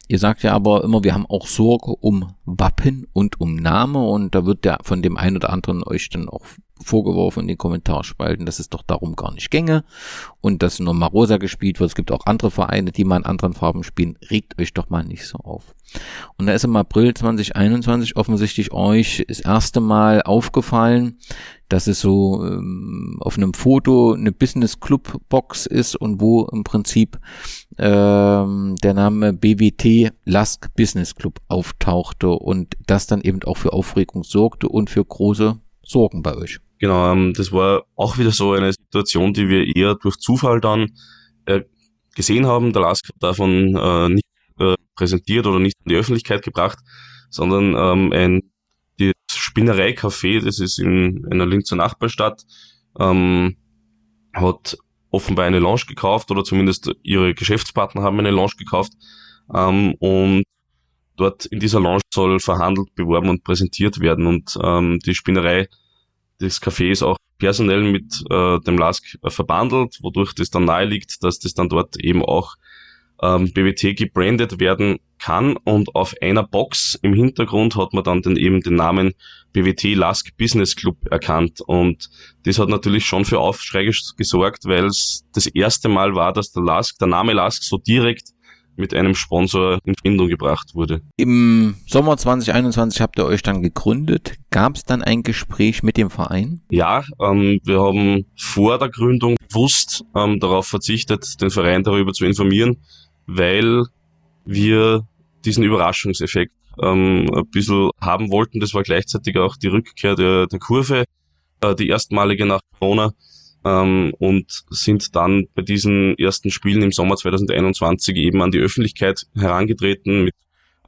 Ihr sagt ja aber immer, wir haben auch Sorge um Wappen und um Name und da wird der von dem einen oder anderen euch dann auch vorgeworfen in den Kommentarspalten, dass es doch darum gar nicht gänge und dass nur Marosa gespielt wird. Es gibt auch andere Vereine, die mal in anderen Farben spielen. Regt euch doch mal nicht so auf. Und da ist im April 2021 offensichtlich euch das erste Mal aufgefallen, dass es so ähm, auf einem Foto eine Business Club Box ist und wo im Prinzip ähm, der Name BWT Lask Business Club auftauchte und das dann eben auch für Aufregung sorgte und für große Sorgen bei euch. Genau, ähm, das war auch wieder so eine Situation, die wir eher durch Zufall dann äh, gesehen haben. Der Lask hat davon äh, nicht äh, präsentiert oder nicht in die Öffentlichkeit gebracht, sondern ähm, ein das Spinnerei-Café, das ist in einer Linzer Nachbarstadt, ähm, hat offenbar eine Lounge gekauft oder zumindest ihre Geschäftspartner haben eine Lounge gekauft ähm, und dort in dieser Lounge soll verhandelt, beworben und präsentiert werden und ähm, die Spinnerei des Cafés auch personell mit äh, dem LASK äh, verbandelt, wodurch das dann nahe liegt, dass das dann dort eben auch ähm, BWT gebrandet werden kann. Und auf einer Box im Hintergrund hat man dann den, eben den Namen BWT Lask Business Club erkannt. Und das hat natürlich schon für Aufschrei gesorgt, weil es das erste Mal war, dass der Lask, der Name Lask so direkt mit einem Sponsor in Verbindung gebracht wurde. Im Sommer 2021 habt ihr euch dann gegründet. Gab es dann ein Gespräch mit dem Verein? Ja, ähm, wir haben vor der Gründung bewusst ähm, darauf verzichtet, den Verein darüber zu informieren, weil wir diesen Überraschungseffekt ähm, ein bisschen haben wollten. Das war gleichzeitig auch die Rückkehr der, der Kurve, äh, die erstmalige nach Corona ähm, und sind dann bei diesen ersten Spielen im Sommer 2021 eben an die Öffentlichkeit herangetreten mit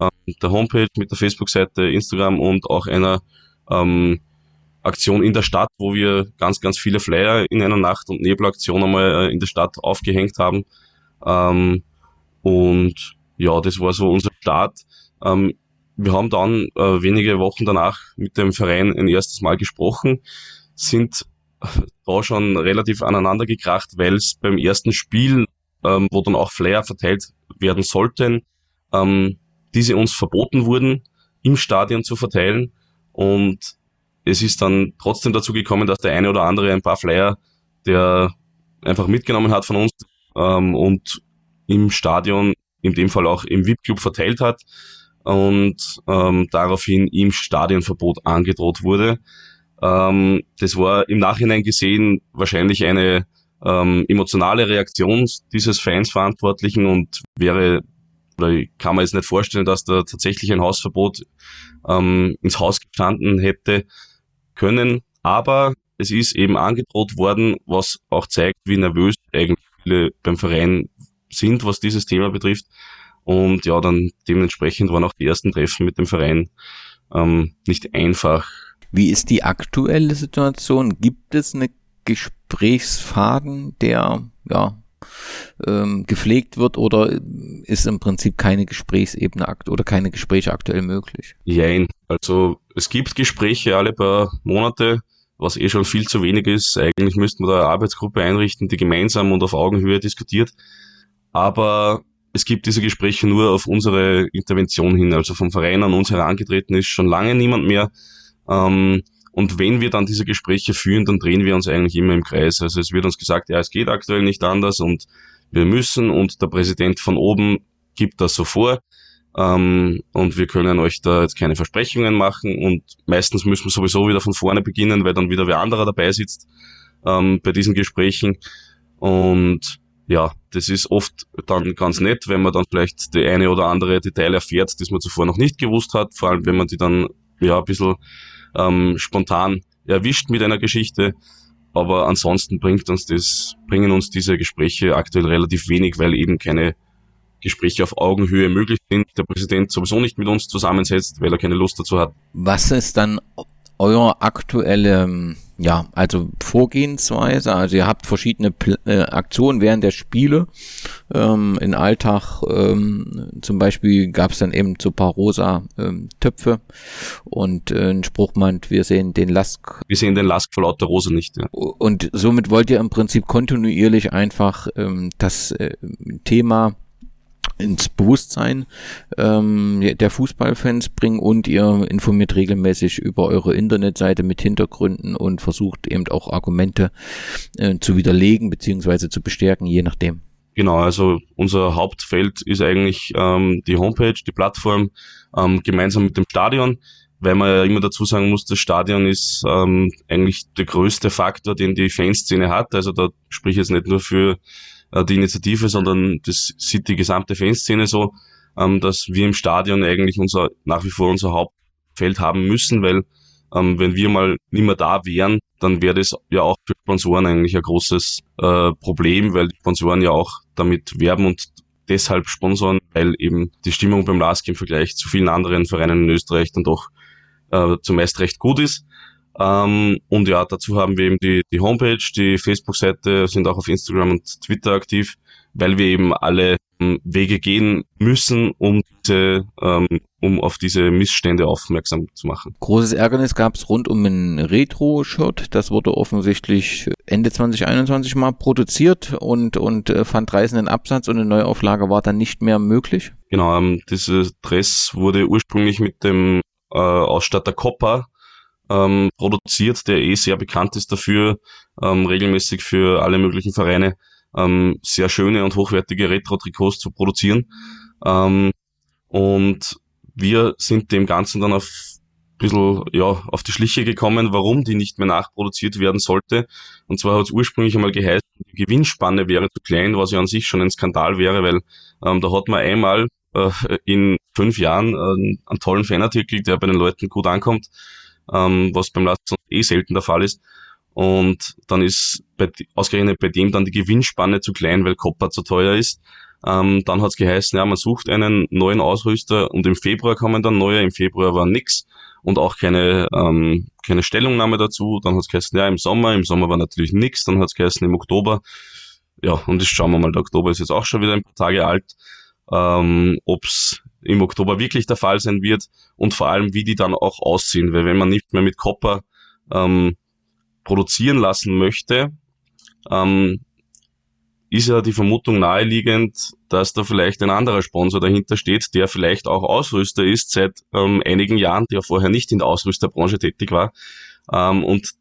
ähm, der Homepage, mit der Facebook-Seite, Instagram und auch einer ähm, Aktion in der Stadt, wo wir ganz, ganz viele Flyer in einer Nacht- und Nebelaktion einmal äh, in der Stadt aufgehängt haben. Ähm, und ja, das war so unser Start. Ähm, wir haben dann äh, wenige Wochen danach mit dem Verein ein erstes Mal gesprochen, sind da schon relativ aneinander gekracht, weil es beim ersten Spiel, ähm, wo dann auch Flyer verteilt werden sollten, ähm, diese uns verboten wurden, im Stadion zu verteilen. Und es ist dann trotzdem dazu gekommen, dass der eine oder andere ein paar Flyer, der einfach mitgenommen hat von uns ähm, und im Stadion, in dem Fall auch im VIP-Club verteilt hat und ähm, daraufhin ihm Stadionverbot angedroht wurde. Ähm, das war im Nachhinein gesehen wahrscheinlich eine ähm, emotionale Reaktion dieses Fansverantwortlichen und wäre, oder kann mir jetzt nicht vorstellen, dass da tatsächlich ein Hausverbot ähm, ins Haus gestanden hätte können. Aber es ist eben angedroht worden, was auch zeigt, wie nervös eigentlich viele beim Verein sind, was dieses Thema betrifft. Und ja, dann dementsprechend waren auch die ersten Treffen mit dem Verein ähm, nicht einfach wie ist die aktuelle Situation? Gibt es eine Gesprächsfaden, der ja ähm, gepflegt wird oder ist im Prinzip keine Gesprächsebene akt oder keine Gespräche aktuell möglich? Jein. Also es gibt Gespräche alle paar Monate, was eh schon viel zu wenig ist. Eigentlich müssten wir da eine Arbeitsgruppe einrichten, die gemeinsam und auf Augenhöhe diskutiert. Aber es gibt diese Gespräche nur auf unsere Intervention hin. Also vom Verein an uns herangetreten ist schon lange niemand mehr. Ähm, und wenn wir dann diese Gespräche führen, dann drehen wir uns eigentlich immer im Kreis. Also es wird uns gesagt, ja, es geht aktuell nicht anders und wir müssen und der Präsident von oben gibt das so vor. Ähm, und wir können euch da jetzt keine Versprechungen machen und meistens müssen wir sowieso wieder von vorne beginnen, weil dann wieder wer anderer dabei sitzt ähm, bei diesen Gesprächen. Und ja, das ist oft dann ganz nett, wenn man dann vielleicht die eine oder andere Detail erfährt, das man zuvor noch nicht gewusst hat, vor allem wenn man die dann ja ein bisschen ähm, spontan erwischt mit einer Geschichte. Aber ansonsten bringt uns das, bringen uns diese Gespräche aktuell relativ wenig, weil eben keine Gespräche auf Augenhöhe möglich sind. Der Präsident sowieso nicht mit uns zusammensetzt, weil er keine Lust dazu hat. Was ist dann eure aktuelle ähm, ja, also Vorgehensweise, also ihr habt verschiedene Pl äh, Aktionen während der Spiele. Ähm, in Alltag ähm, zum Beispiel gab es dann eben so paar rosa ähm, Töpfe und äh, ein Spruchmand, wir sehen den Lask. Wir sehen den Lask vor lauter Rose nicht. Ja. Und somit wollt ihr im Prinzip kontinuierlich einfach ähm, das äh, Thema ins Bewusstsein ähm, der Fußballfans bringen und ihr informiert regelmäßig über eure Internetseite mit Hintergründen und versucht eben auch Argumente äh, zu widerlegen beziehungsweise zu bestärken, je nachdem. Genau, also unser Hauptfeld ist eigentlich ähm, die Homepage, die Plattform, ähm, gemeinsam mit dem Stadion, weil man ja immer dazu sagen muss, das Stadion ist ähm, eigentlich der größte Faktor, den die Fanszene hat. Also da sprich ich jetzt nicht nur für äh, die Initiative, sondern das sieht die gesamte Fanszene so, ähm, dass wir im Stadion eigentlich unser, nach wie vor unser Hauptfeld haben müssen, weil ähm, wenn wir mal nicht mehr da wären, dann wäre das ja auch für Sponsoren eigentlich ein großes äh, Problem, weil die Sponsoren ja auch damit werben und deshalb sponsoren, weil eben die Stimmung beim LASK im Vergleich zu vielen anderen Vereinen in Österreich dann doch äh, zumeist recht gut ist. Ähm, und ja, dazu haben wir eben die, die Homepage, die Facebook-Seite, sind auch auf Instagram und Twitter aktiv, weil wir eben alle ähm, Wege gehen müssen, um diese, ähm, um auf diese Missstände aufmerksam zu machen. Großes Ärgernis gab es rund um ein Retro-Shirt. Das wurde offensichtlich Ende 2021 mal produziert und, und äh, fand reißenden Absatz und eine Neuauflage war dann nicht mehr möglich. Genau, ähm, dieses Dress wurde ursprünglich mit dem äh, Ausstatter Copper ähm, produziert, der eh sehr bekannt ist dafür, ähm, regelmäßig für alle möglichen Vereine ähm, sehr schöne und hochwertige Retro-Trikots zu produzieren. Ähm, und wir sind dem Ganzen dann auf bisschen ja, auf die Schliche gekommen, warum die nicht mehr nachproduziert werden sollte. Und zwar hat es ursprünglich einmal geheißen, die Gewinnspanne wäre zu klein, was ja an sich schon ein Skandal wäre, weil ähm, da hat man einmal äh, in fünf Jahren äh, einen tollen Fanartikel, der bei den Leuten gut ankommt ähm, was beim Last eh selten der Fall ist. Und dann ist bei, ausgerechnet bei dem dann die Gewinnspanne zu klein, weil Copper zu teuer ist. Ähm, dann hat es geheißen, ja, man sucht einen neuen Ausrüster und im Februar kommen dann neue, im Februar war nix und auch keine, ähm, keine Stellungnahme dazu. Dann hat es geheißen, ja, im Sommer, im Sommer war natürlich nix, dann hat es geheißen, im Oktober. Ja, und jetzt schauen wir mal, der Oktober ist jetzt auch schon wieder ein paar Tage alt. Ähm, Ob es im Oktober wirklich der Fall sein wird und vor allem, wie die dann auch aussehen. Weil wenn man nicht mehr mit Copper ähm, produzieren lassen möchte, ähm, ist ja die Vermutung naheliegend, dass da vielleicht ein anderer Sponsor dahinter steht, der vielleicht auch Ausrüster ist seit ähm, einigen Jahren, der vorher nicht in der Ausrüsterbranche tätig war. Ähm, und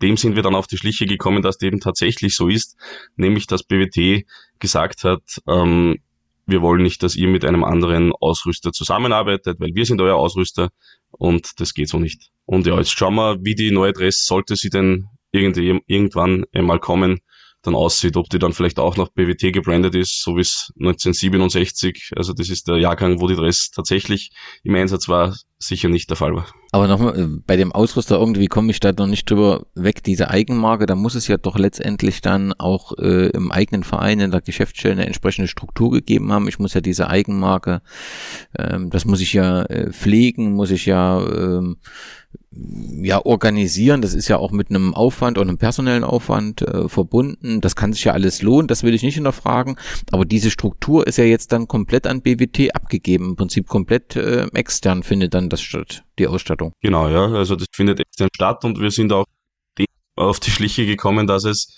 dem sind wir dann auf die Schliche gekommen, dass dem tatsächlich so ist, nämlich dass BWT gesagt hat, ähm, wir wollen nicht, dass ihr mit einem anderen Ausrüster zusammenarbeitet, weil wir sind euer Ausrüster und das geht so nicht. Und ja, jetzt schauen wir, wie die neue Dress, sollte sie denn irgendwann einmal kommen, dann aussieht, ob die dann vielleicht auch noch BWT gebrandet ist, so wie es 1967, also das ist der Jahrgang, wo die Dress tatsächlich im Einsatz war, sicher nicht der Fall war. Aber nochmal, äh, bei dem Ausrüster irgendwie komme ich da noch nicht drüber weg, diese Eigenmarke, da muss es ja doch letztendlich dann auch äh, im eigenen Verein, in der Geschäftsstelle eine entsprechende Struktur gegeben haben. Ich muss ja diese Eigenmarke, ähm, das muss ich ja äh, pflegen, muss ich ja ähm, ja organisieren. Das ist ja auch mit einem Aufwand und einem personellen Aufwand äh, verbunden. Das kann sich ja alles lohnen, das will ich nicht hinterfragen. Aber diese Struktur ist ja jetzt dann komplett an BWT abgegeben. Im Prinzip komplett äh, extern findet dann das statt, die Ausstattung. Genau, ja. Also das findet extern statt und wir sind auch auf die Schliche gekommen, dass es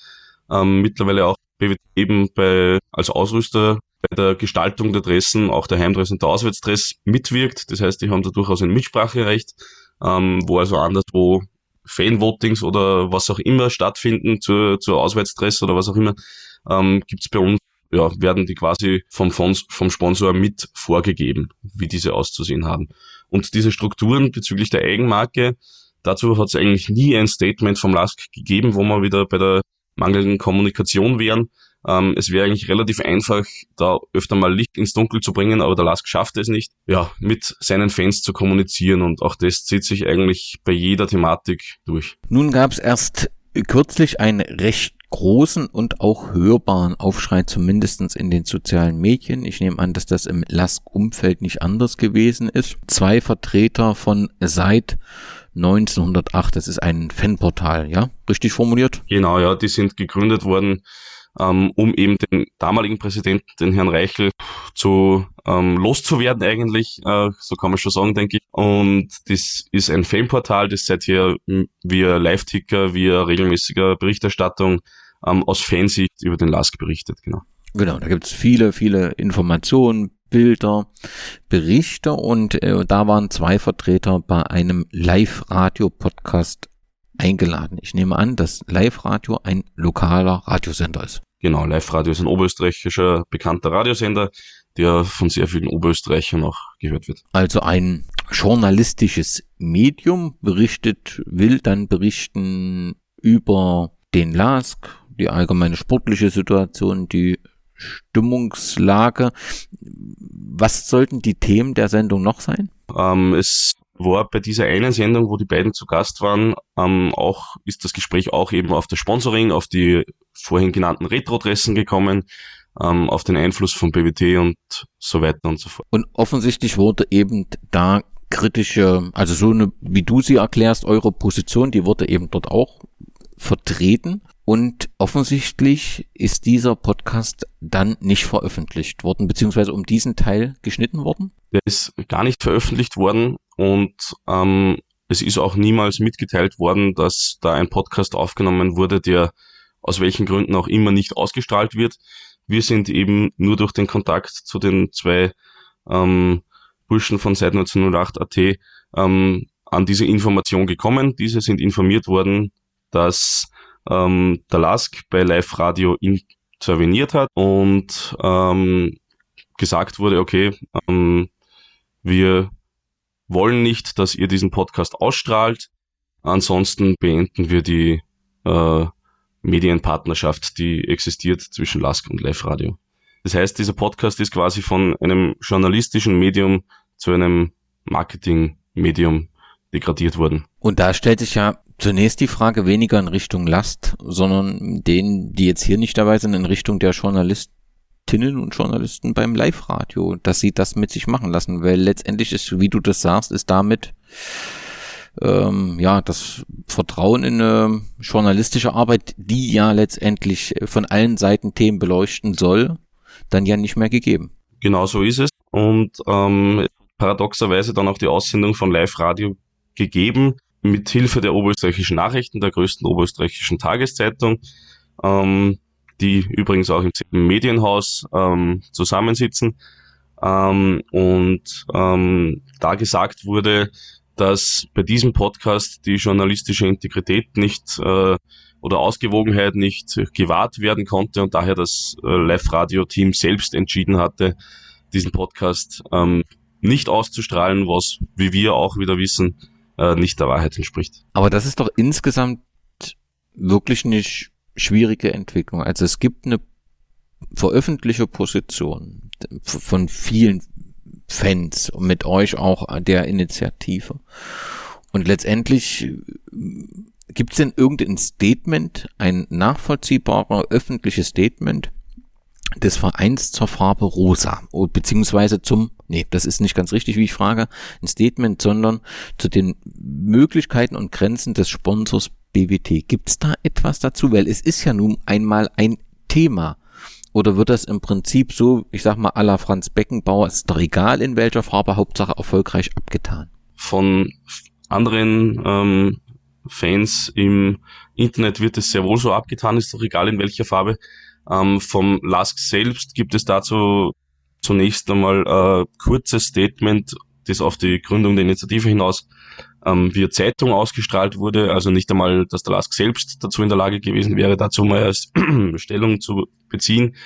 ähm, mittlerweile auch BWT eben bei, als Ausrüster bei der Gestaltung der Dressen, auch der Heimdress und der Auswärtsdress mitwirkt. Das heißt, die haben da durchaus ein Mitspracherecht ähm, wo also anderswo Fanvotings oder was auch immer stattfinden zur, zur Auswärtsdress oder was auch immer, ähm, gibt bei uns, ja, werden die quasi vom, vom Sponsor mit vorgegeben, wie diese auszusehen haben. Und diese Strukturen bezüglich der Eigenmarke, dazu hat es eigentlich nie ein Statement vom LASK gegeben, wo wir wieder bei der mangelnden Kommunikation wären. Ähm, es wäre eigentlich relativ einfach, da öfter mal Licht ins Dunkel zu bringen, aber der Lask schafft es nicht, ja, mit seinen Fans zu kommunizieren und auch das zieht sich eigentlich bei jeder Thematik durch. Nun gab es erst kürzlich ein recht großen und auch hörbaren Aufschrei, zumindestens in den sozialen Medien. Ich nehme an, dass das im LASK-Umfeld nicht anders gewesen ist. Zwei Vertreter von seit 1908, das ist ein Fanportal, ja? Richtig formuliert? Genau, ja, die sind gegründet worden ähm, um eben den damaligen Präsidenten, den Herrn Reichel, zu ähm, loszuwerden eigentlich, äh, so kann man schon sagen, denke ich. Und das ist ein Fanportal, das seit hier via Live-Ticker, via regelmäßiger Berichterstattung ähm, aus Fansicht über den LASK berichtet, genau. Genau, da gibt's viele, viele Informationen, Bilder, Berichte und äh, da waren zwei Vertreter bei einem Live-Radio-Podcast eingeladen. Ich nehme an, dass Live-Radio ein lokaler Radiosender ist. Genau, Live-Radio ist ein oberösterreichischer bekannter Radiosender, der von sehr vielen Oberösterreichern auch gehört wird. Also ein journalistisches Medium berichtet, will dann berichten über den LASK, die allgemeine sportliche Situation, die Stimmungslage. Was sollten die Themen der Sendung noch sein? Ähm, es war bei dieser einen Sendung, wo die beiden zu Gast waren, ähm, auch ist das Gespräch auch eben auf das Sponsoring, auf die vorhin genannten Retro-Dressen gekommen, ähm, auf den Einfluss von BWT und so weiter und so fort. Und offensichtlich wurde eben da kritische, also so eine, wie du sie erklärst, eure Position, die wurde eben dort auch vertreten. Und offensichtlich ist dieser Podcast dann nicht veröffentlicht worden, beziehungsweise um diesen Teil geschnitten worden? Der ist gar nicht veröffentlicht worden und ähm, es ist auch niemals mitgeteilt worden, dass da ein Podcast aufgenommen wurde, der aus welchen Gründen auch immer nicht ausgestrahlt wird. Wir sind eben nur durch den Kontakt zu den zwei ähm, Burschen von seit 1908.at ähm, an diese Information gekommen. Diese sind informiert worden, dass ähm, der LASK bei Live Radio interveniert hat und ähm, gesagt wurde, okay, ähm, wir wollen nicht, dass ihr diesen Podcast ausstrahlt. Ansonsten beenden wir die äh, Medienpartnerschaft, die existiert zwischen LASK und Live Radio. Das heißt, dieser Podcast ist quasi von einem journalistischen Medium zu einem Marketing-Medium degradiert worden. Und da stellt sich ja zunächst die Frage weniger in Richtung Last, sondern denen, die jetzt hier nicht dabei sind, in Richtung der Journalistinnen und Journalisten beim Live-Radio, dass sie das mit sich machen lassen, weil letztendlich ist, wie du das sagst, ist damit ähm, ja das Vertrauen in eine journalistische Arbeit, die ja letztendlich von allen Seiten Themen beleuchten soll, dann ja nicht mehr gegeben. Genau so ist es. Und ähm, paradoxerweise dann auch die Aussendung von Live-Radio gegeben, mit Hilfe der oberösterreichischen Nachrichten, der größten oberösterreichischen Tageszeitung, ähm, die übrigens auch im Medienhaus ähm, zusammensitzen. Ähm, und ähm, da gesagt wurde, dass bei diesem Podcast die journalistische Integrität nicht äh, oder Ausgewogenheit nicht gewahrt werden konnte und daher das äh, Live-Radio-Team selbst entschieden hatte, diesen Podcast ähm, nicht auszustrahlen, was, wie wir auch wieder wissen, äh, nicht der Wahrheit entspricht. Aber das ist doch insgesamt wirklich eine schwierige Entwicklung. Also es gibt eine veröffentlichte Position von vielen Fans und mit euch auch der Initiative. Und letztendlich äh, gibt es denn irgendein Statement, ein nachvollziehbarer öffentliches Statement, des Vereins zur Farbe Rosa, beziehungsweise zum, nee, das ist nicht ganz richtig, wie ich frage, ein Statement, sondern zu den Möglichkeiten und Grenzen des Sponsors BWT. Gibt es da etwas dazu? Weil es ist ja nun einmal ein Thema. Oder wird das im Prinzip so, ich sag mal, à la Franz Beckenbauer, ist doch egal in welcher Farbe, Hauptsache erfolgreich abgetan? Von anderen ähm, Fans im Internet wird es sehr wohl so abgetan, ist doch egal in welcher Farbe. Ähm, vom Lask selbst gibt es dazu zunächst einmal ein äh, kurzes Statement, das auf die Gründung der Initiative hinaus ähm, via Zeitung ausgestrahlt wurde. Also nicht einmal, dass der Lask selbst dazu in der Lage gewesen wäre, dazu mal als Stellung zu beziehen,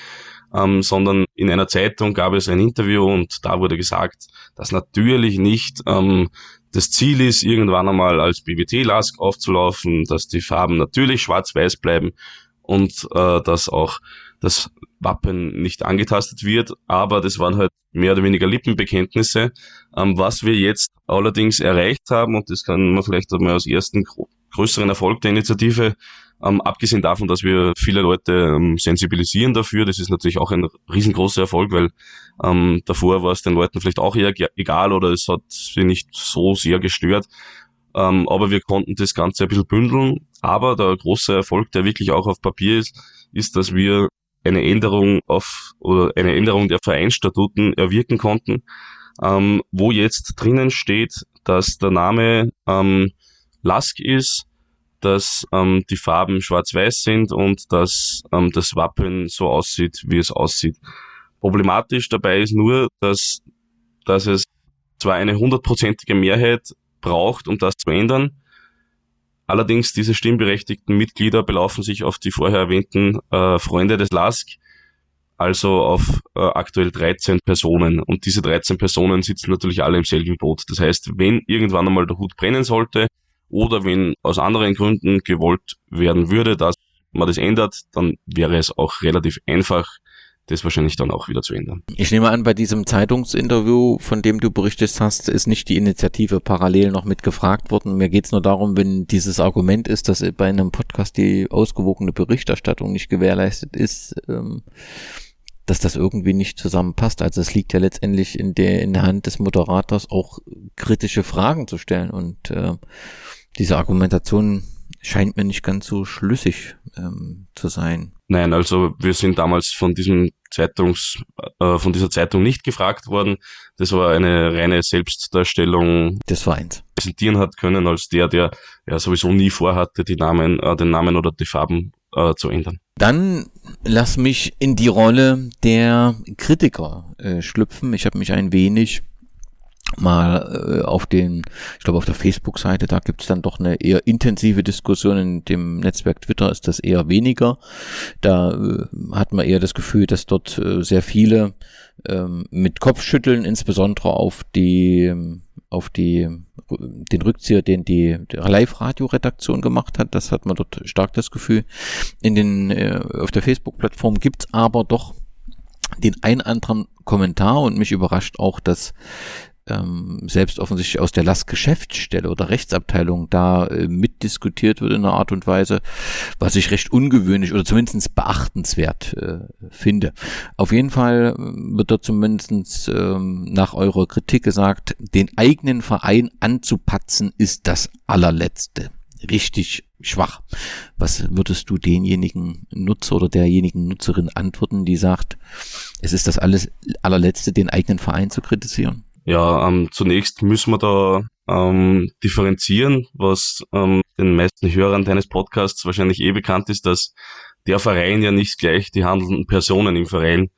ähm, sondern in einer Zeitung gab es ein Interview und da wurde gesagt, dass natürlich nicht ähm, das Ziel ist, irgendwann einmal als BWT-Lask aufzulaufen, dass die Farben natürlich schwarz-weiß bleiben und äh, dass auch das Wappen nicht angetastet wird, aber das waren halt mehr oder weniger Lippenbekenntnisse. Ähm, was wir jetzt allerdings erreicht haben, und das kann man vielleicht einmal als ersten größeren Erfolg der Initiative Ähm, abgesehen davon, dass wir viele Leute ähm, sensibilisieren dafür, das ist natürlich auch ein riesengroßer Erfolg, weil ähm, davor war es den Leuten vielleicht auch eher egal oder es hat sie nicht so sehr gestört. Ähm, aber wir konnten das Ganze ein bisschen bündeln. Aber der große Erfolg, der wirklich auch auf Papier ist, ist, dass wir eine Änderung auf oder eine Änderung der Vereinsstatuten erwirken konnten, ähm, wo jetzt drinnen steht, dass der Name ähm, Lask ist, dass ähm, die Farben schwarz-weiß sind und dass ähm, das Wappen so aussieht, wie es aussieht. Problematisch dabei ist nur, dass, dass es zwar eine hundertprozentige Mehrheit braucht, um das zu ändern, allerdings diese stimmberechtigten Mitglieder belaufen sich auf die vorher erwähnten äh, Freunde des LASK, also auf äh, aktuell 13 Personen. Und diese 13 Personen sitzen natürlich alle im selben Boot. Das heißt, wenn irgendwann einmal der Hut brennen sollte, oder wenn aus anderen Gründen gewollt werden würde, dass man das ändert, dann wäre es auch relativ einfach, das wahrscheinlich dann auch wieder zu ändern. Ich nehme an, bei diesem Zeitungsinterview, von dem du berichtet hast, ist nicht die Initiative parallel noch mit gefragt worden. Mir geht es nur darum, wenn dieses Argument ist, dass bei einem Podcast die ausgewogene Berichterstattung nicht gewährleistet ist, ähm, dass das irgendwie nicht zusammenpasst. Also es liegt ja letztendlich in der, in der Hand des Moderators auch kritische Fragen zu stellen und äh, diese Argumentation scheint mir nicht ganz so schlüssig ähm, zu sein. Nein, also wir sind damals von diesem Zeitungs, äh, von dieser Zeitung nicht gefragt worden. Das war eine reine Selbstdarstellung des Vereins. Präsentieren hat können als der, der ja sowieso nie vorhatte, die Namen, äh, den Namen oder die Farben äh, zu ändern. Dann lass mich in die Rolle der Kritiker äh, schlüpfen. Ich habe mich ein wenig mal äh, auf den, ich glaube auf der Facebook-Seite, da gibt es dann doch eine eher intensive Diskussion. In dem Netzwerk Twitter ist das eher weniger. Da äh, hat man eher das Gefühl, dass dort äh, sehr viele ähm, mit Kopfschütteln insbesondere auf die auf die den Rückzieher, den die Live-Radio-Redaktion gemacht hat. Das hat man dort stark das Gefühl. In den äh, auf der Facebook-Plattform gibt's aber doch den ein anderen Kommentar und mich überrascht auch, dass ähm, selbst offensichtlich aus der Lastgeschäftsstelle oder Rechtsabteilung da äh, mitdiskutiert wird in einer Art und Weise, was ich recht ungewöhnlich oder zumindest beachtenswert äh, finde. Auf jeden Fall äh, wird da zumindest ähm, nach eurer Kritik gesagt, den eigenen Verein anzupatzen ist das allerletzte. Richtig schwach. Was würdest du denjenigen Nutzer oder derjenigen Nutzerin antworten, die sagt, es ist das alles allerletzte, den eigenen Verein zu kritisieren? Ja, ähm, zunächst müssen wir da ähm, differenzieren, was ähm, den meisten Hörern deines Podcasts wahrscheinlich eh bekannt ist, dass der Verein ja nicht gleich die handelnden Personen im Verein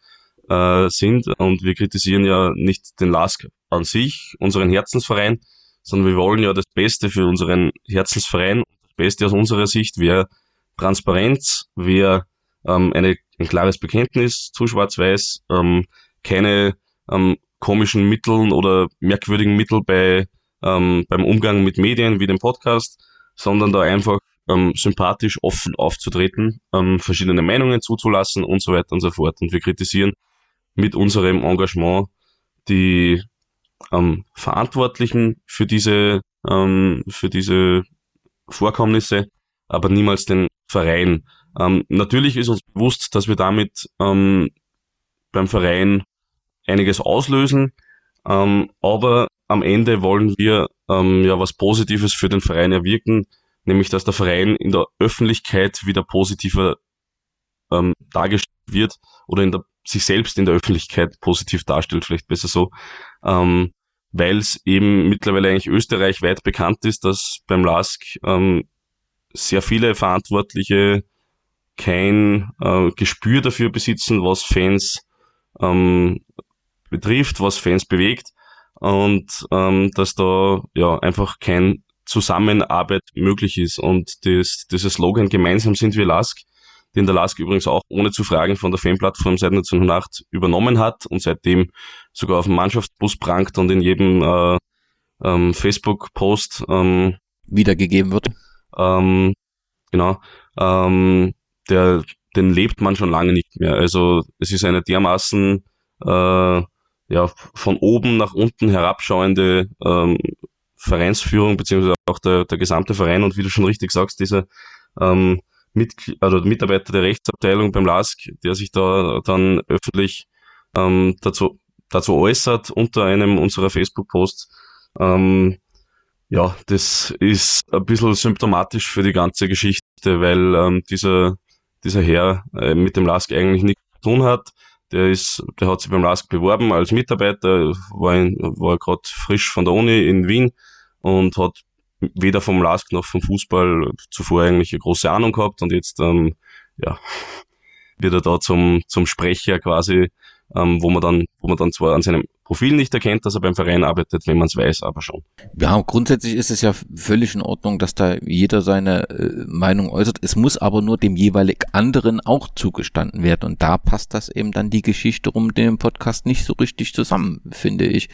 äh, sind. Und wir kritisieren ja nicht den LASK an sich, unseren Herzensverein, sondern wir wollen ja das Beste für unseren Herzensverein. Das Beste aus unserer Sicht wäre Transparenz, wäre ähm, eine, ein klares Bekenntnis zu Schwarz-Weiß, ähm, keine ähm, komischen Mitteln oder merkwürdigen Mitteln bei, ähm, beim Umgang mit Medien wie dem Podcast, sondern da einfach ähm, sympathisch offen aufzutreten, ähm, verschiedene Meinungen zuzulassen und so weiter und so fort. Und wir kritisieren mit unserem Engagement die ähm, Verantwortlichen für diese, ähm, für diese Vorkommnisse, aber niemals den Verein. Ähm, natürlich ist uns bewusst, dass wir damit ähm, beim Verein einiges auslösen. Ähm, aber am Ende wollen wir ähm, ja was Positives für den Verein erwirken, nämlich dass der Verein in der Öffentlichkeit wieder positiver ähm, dargestellt wird oder in der, sich selbst in der Öffentlichkeit positiv darstellt, vielleicht besser so, ähm, weil es eben mittlerweile eigentlich österreichweit bekannt ist, dass beim LASK ähm, sehr viele Verantwortliche kein äh, Gespür dafür besitzen, was Fans ähm, betrifft, was Fans bewegt und ähm, dass da ja einfach kein Zusammenarbeit möglich ist. Und das, dieses Slogan gemeinsam sind wir Lask, den der Lask übrigens auch ohne zu fragen von der Fanplattform seit 1908 übernommen hat und seitdem sogar auf dem Mannschaftsbus prangt und in jedem äh, ähm, Facebook-Post ähm, wiedergegeben wird. Ähm, genau. Ähm, der, den lebt man schon lange nicht mehr. Also es ist eine dermaßen äh, ja, von oben nach unten herabschauende ähm, Vereinsführung, beziehungsweise auch der, der gesamte Verein und wie du schon richtig sagst, diese ähm, mit, also Mitarbeiter der Rechtsabteilung beim LASK, der sich da dann öffentlich ähm, dazu, dazu äußert unter einem unserer Facebook-Posts. Ähm, ja, das ist ein bisschen symptomatisch für die ganze Geschichte, weil ähm, dieser, dieser Herr äh, mit dem LASK eigentlich nichts zu tun hat. Der ist, der hat sich beim LASK beworben als Mitarbeiter, war, in, war gerade frisch von der Uni in Wien und hat weder vom LASK noch vom Fußball zuvor eigentlich eine große Ahnung gehabt und jetzt ähm, ja, wird er da zum, zum Sprecher quasi, ähm, wo man dann, wo man dann zwar an seinem Profil nicht erkennt, dass er beim Verein arbeitet, wenn man es weiß, aber schon. Ja, grundsätzlich ist es ja völlig in Ordnung, dass da jeder seine äh, Meinung äußert. Es muss aber nur dem jeweilig anderen auch zugestanden werden. Und da passt das eben dann die Geschichte um den Podcast nicht so richtig zusammen, finde ich.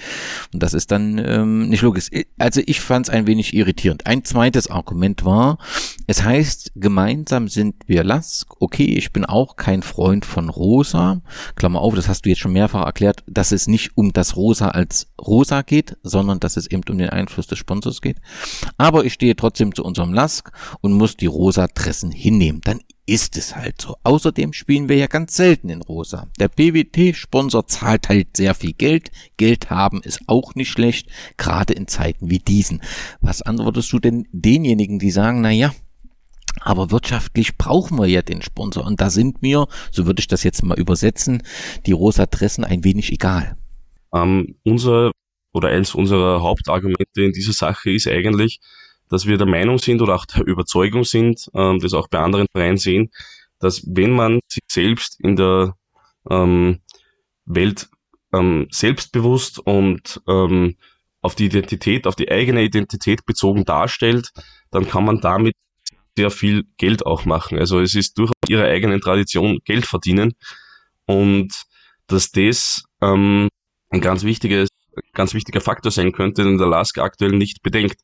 Und das ist dann ähm, nicht logisch. Also ich fand es ein wenig irritierend. Ein zweites Argument war, es heißt, gemeinsam sind wir Lask. Okay, ich bin auch kein Freund von Rosa. Klammer auf, das hast du jetzt schon mehrfach erklärt, dass es nicht um das Rosa als Rosa geht, sondern dass es eben um den Einfluss des Sponsors geht. Aber ich stehe trotzdem zu unserem Lask und muss die rosa Dressen hinnehmen. Dann ist es halt so. Außerdem spielen wir ja ganz selten in rosa. Der PWT-Sponsor zahlt halt sehr viel Geld. Geld haben ist auch nicht schlecht, gerade in Zeiten wie diesen. Was antwortest du denn denjenigen, die sagen, na ja, aber wirtschaftlich brauchen wir ja den Sponsor. Und da sind mir, so würde ich das jetzt mal übersetzen, die rosa Dressen ein wenig egal. Ähm, unser oder eins unserer Hauptargumente in dieser Sache ist eigentlich, dass wir der Meinung sind oder auch der Überzeugung sind, ähm, das auch bei anderen Vereinen sehen, dass wenn man sich selbst in der ähm, Welt ähm, selbstbewusst und ähm, auf die Identität, auf die eigene Identität bezogen darstellt, dann kann man damit sehr viel Geld auch machen. Also es ist durchaus ihrer eigenen Tradition Geld verdienen und dass das ähm, ein ganz wichtiges, ganz wichtiger Faktor sein könnte, den der LASK aktuell nicht bedenkt.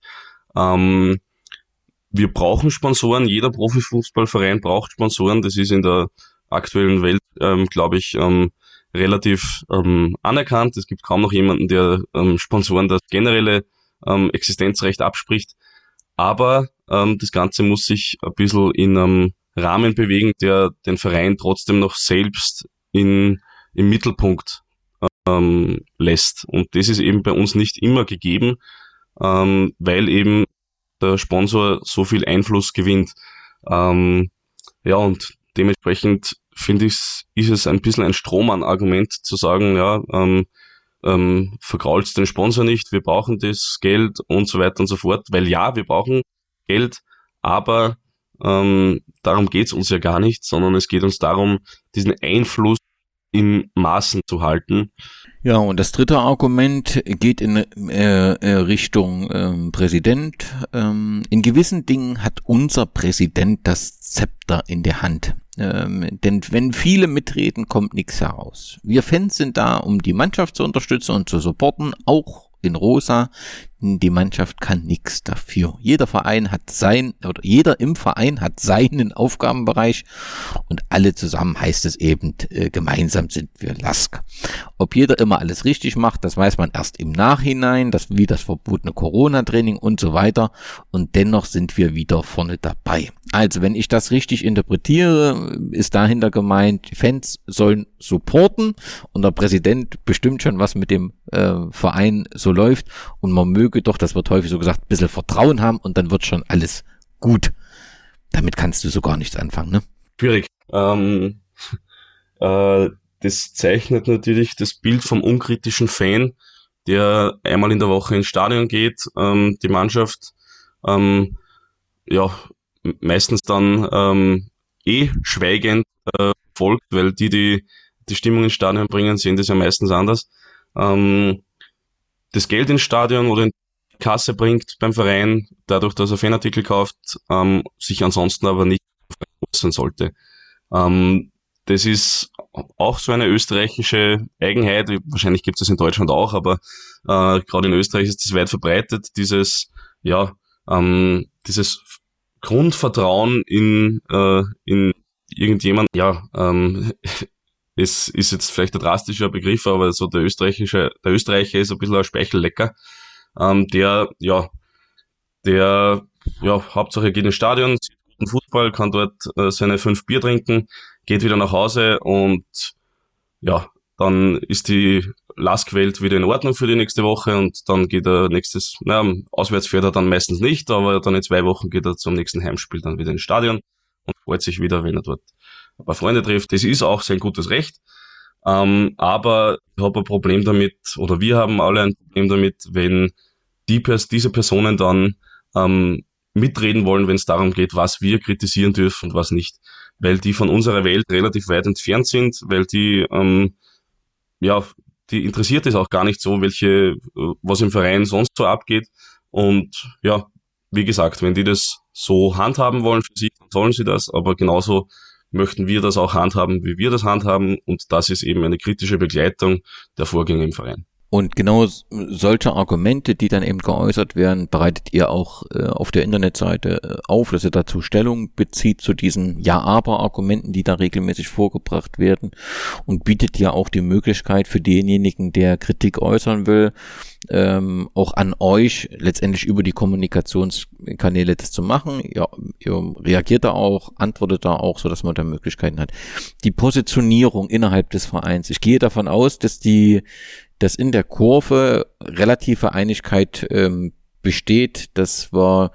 Ähm, wir brauchen Sponsoren, jeder Profifußballverein braucht Sponsoren, das ist in der aktuellen Welt, ähm, glaube ich, ähm, relativ ähm, anerkannt. Es gibt kaum noch jemanden, der ähm, Sponsoren das generelle ähm, Existenzrecht abspricht. Aber ähm, das Ganze muss sich ein bisschen in einem Rahmen bewegen, der den Verein trotzdem noch selbst in, im Mittelpunkt ähm, lässt. Und das ist eben bei uns nicht immer gegeben, ähm, weil eben der Sponsor so viel Einfluss gewinnt. Ähm, ja, und dementsprechend finde ich, ist es ein bisschen ein Strohmann-Argument zu sagen, ja, ähm, ähm, vergraulst den Sponsor nicht, wir brauchen das Geld und so weiter und so fort, weil ja, wir brauchen Geld, aber ähm, darum geht's uns ja gar nicht, sondern es geht uns darum, diesen Einfluss im Maßen zu halten. Ja, und das dritte Argument geht in äh, äh, Richtung ähm, Präsident. Ähm, in gewissen Dingen hat unser Präsident das Zepter in der Hand. Ähm, denn wenn viele mitreden, kommt nichts heraus. Wir Fans sind da, um die Mannschaft zu unterstützen und zu supporten, auch in Rosa. Die Mannschaft kann nichts dafür. Jeder Verein hat sein, oder jeder im Verein hat seinen Aufgabenbereich und alle zusammen heißt es eben, äh, gemeinsam sind wir Lask. Ob jeder immer alles richtig macht, das weiß man erst im Nachhinein, das wie das verbotene Corona-Training und so weiter. Und dennoch sind wir wieder vorne dabei. Also, wenn ich das richtig interpretiere, ist dahinter gemeint, Fans sollen supporten und der Präsident bestimmt schon, was mit dem äh, Verein so läuft und man möge doch, das wird häufig so gesagt, ein bisschen Vertrauen haben und dann wird schon alles gut. Damit kannst du so gar nichts anfangen, ne? Schwierig. Ähm, äh, das zeichnet natürlich das Bild vom unkritischen Fan, der einmal in der Woche ins Stadion geht, ähm, die Mannschaft ähm, ja meistens dann ähm, eh schweigend äh, folgt, weil die, die die Stimmung ins Stadion bringen, sehen das ja meistens anders. Ähm, das Geld ins Stadion oder in Kasse bringt beim Verein, dadurch, dass er Fanartikel kauft, ähm, sich ansonsten aber nicht äußern sollte. Ähm, das ist auch so eine österreichische Eigenheit. Wahrscheinlich gibt es das in Deutschland auch, aber äh, gerade in Österreich ist das weit verbreitet, dieses, ja, ähm, dieses Grundvertrauen in, äh, in irgendjemand, ja, ähm, es ist jetzt vielleicht ein drastischer Begriff, aber so der österreichische, der Österreicher ist ein bisschen ein Speichellecker, ähm, der, ja, der, ja, Hauptsache geht ins Stadion, guten Fußball, kann dort äh, seine fünf Bier trinken, geht wieder nach Hause und ja, dann ist die Lask-Welt wieder in Ordnung für die nächste Woche und dann geht er nächstes, naja, auswärts fährt er dann meistens nicht, aber dann in zwei Wochen geht er zum nächsten Heimspiel dann wieder ins Stadion und freut sich wieder, wenn er dort ein paar Freunde trifft. Das ist auch sein gutes Recht. Ähm, aber ich habe ein Problem damit, oder wir haben alle ein Problem damit, wenn die, diese Personen dann ähm, mitreden wollen, wenn es darum geht, was wir kritisieren dürfen und was nicht. Weil die von unserer Welt relativ weit entfernt sind, weil die, ähm, ja, die interessiert es auch gar nicht so, welche, was im Verein sonst so abgeht. Und ja, wie gesagt, wenn die das so handhaben wollen für sich, dann sollen sie das, aber genauso möchten wir das auch handhaben, wie wir das handhaben. Und das ist eben eine kritische Begleitung der Vorgänge im Verein. Und genau solche Argumente, die dann eben geäußert werden, bereitet ihr auch äh, auf der Internetseite äh, auf, dass ihr dazu Stellung bezieht zu diesen Ja-Aber-Argumenten, die da regelmäßig vorgebracht werden und bietet ja auch die Möglichkeit für denjenigen, der Kritik äußern will, ähm, auch an euch letztendlich über die Kommunikationskanäle das zu machen. Ja, ihr reagiert da auch, antwortet da auch, so dass man da Möglichkeiten hat. Die Positionierung innerhalb des Vereins. Ich gehe davon aus, dass die dass in der Kurve relative Einigkeit ähm, besteht, dass wir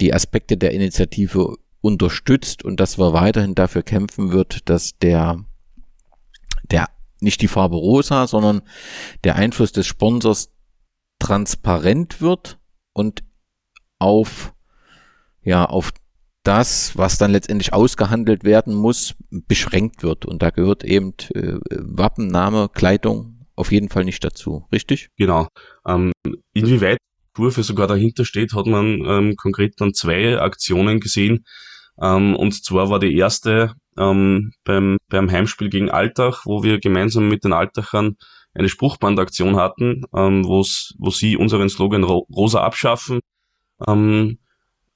die Aspekte der Initiative unterstützt und dass wir weiterhin dafür kämpfen wird, dass der, der nicht die Farbe rosa, sondern der Einfluss des Sponsors transparent wird und auf, ja, auf das, was dann letztendlich ausgehandelt werden muss, beschränkt wird. Und da gehört eben äh, Wappen, Name, Kleidung auf jeden Fall nicht dazu, richtig? Genau. Ähm, inwieweit Kurve sogar dahinter steht, hat man ähm, konkret dann zwei Aktionen gesehen. Ähm, und zwar war die erste ähm, beim, beim Heimspiel gegen Altach, wo wir gemeinsam mit den Altachern eine Spruchbandaktion hatten, ähm, wo sie unseren Slogan Ro Rosa abschaffen ähm,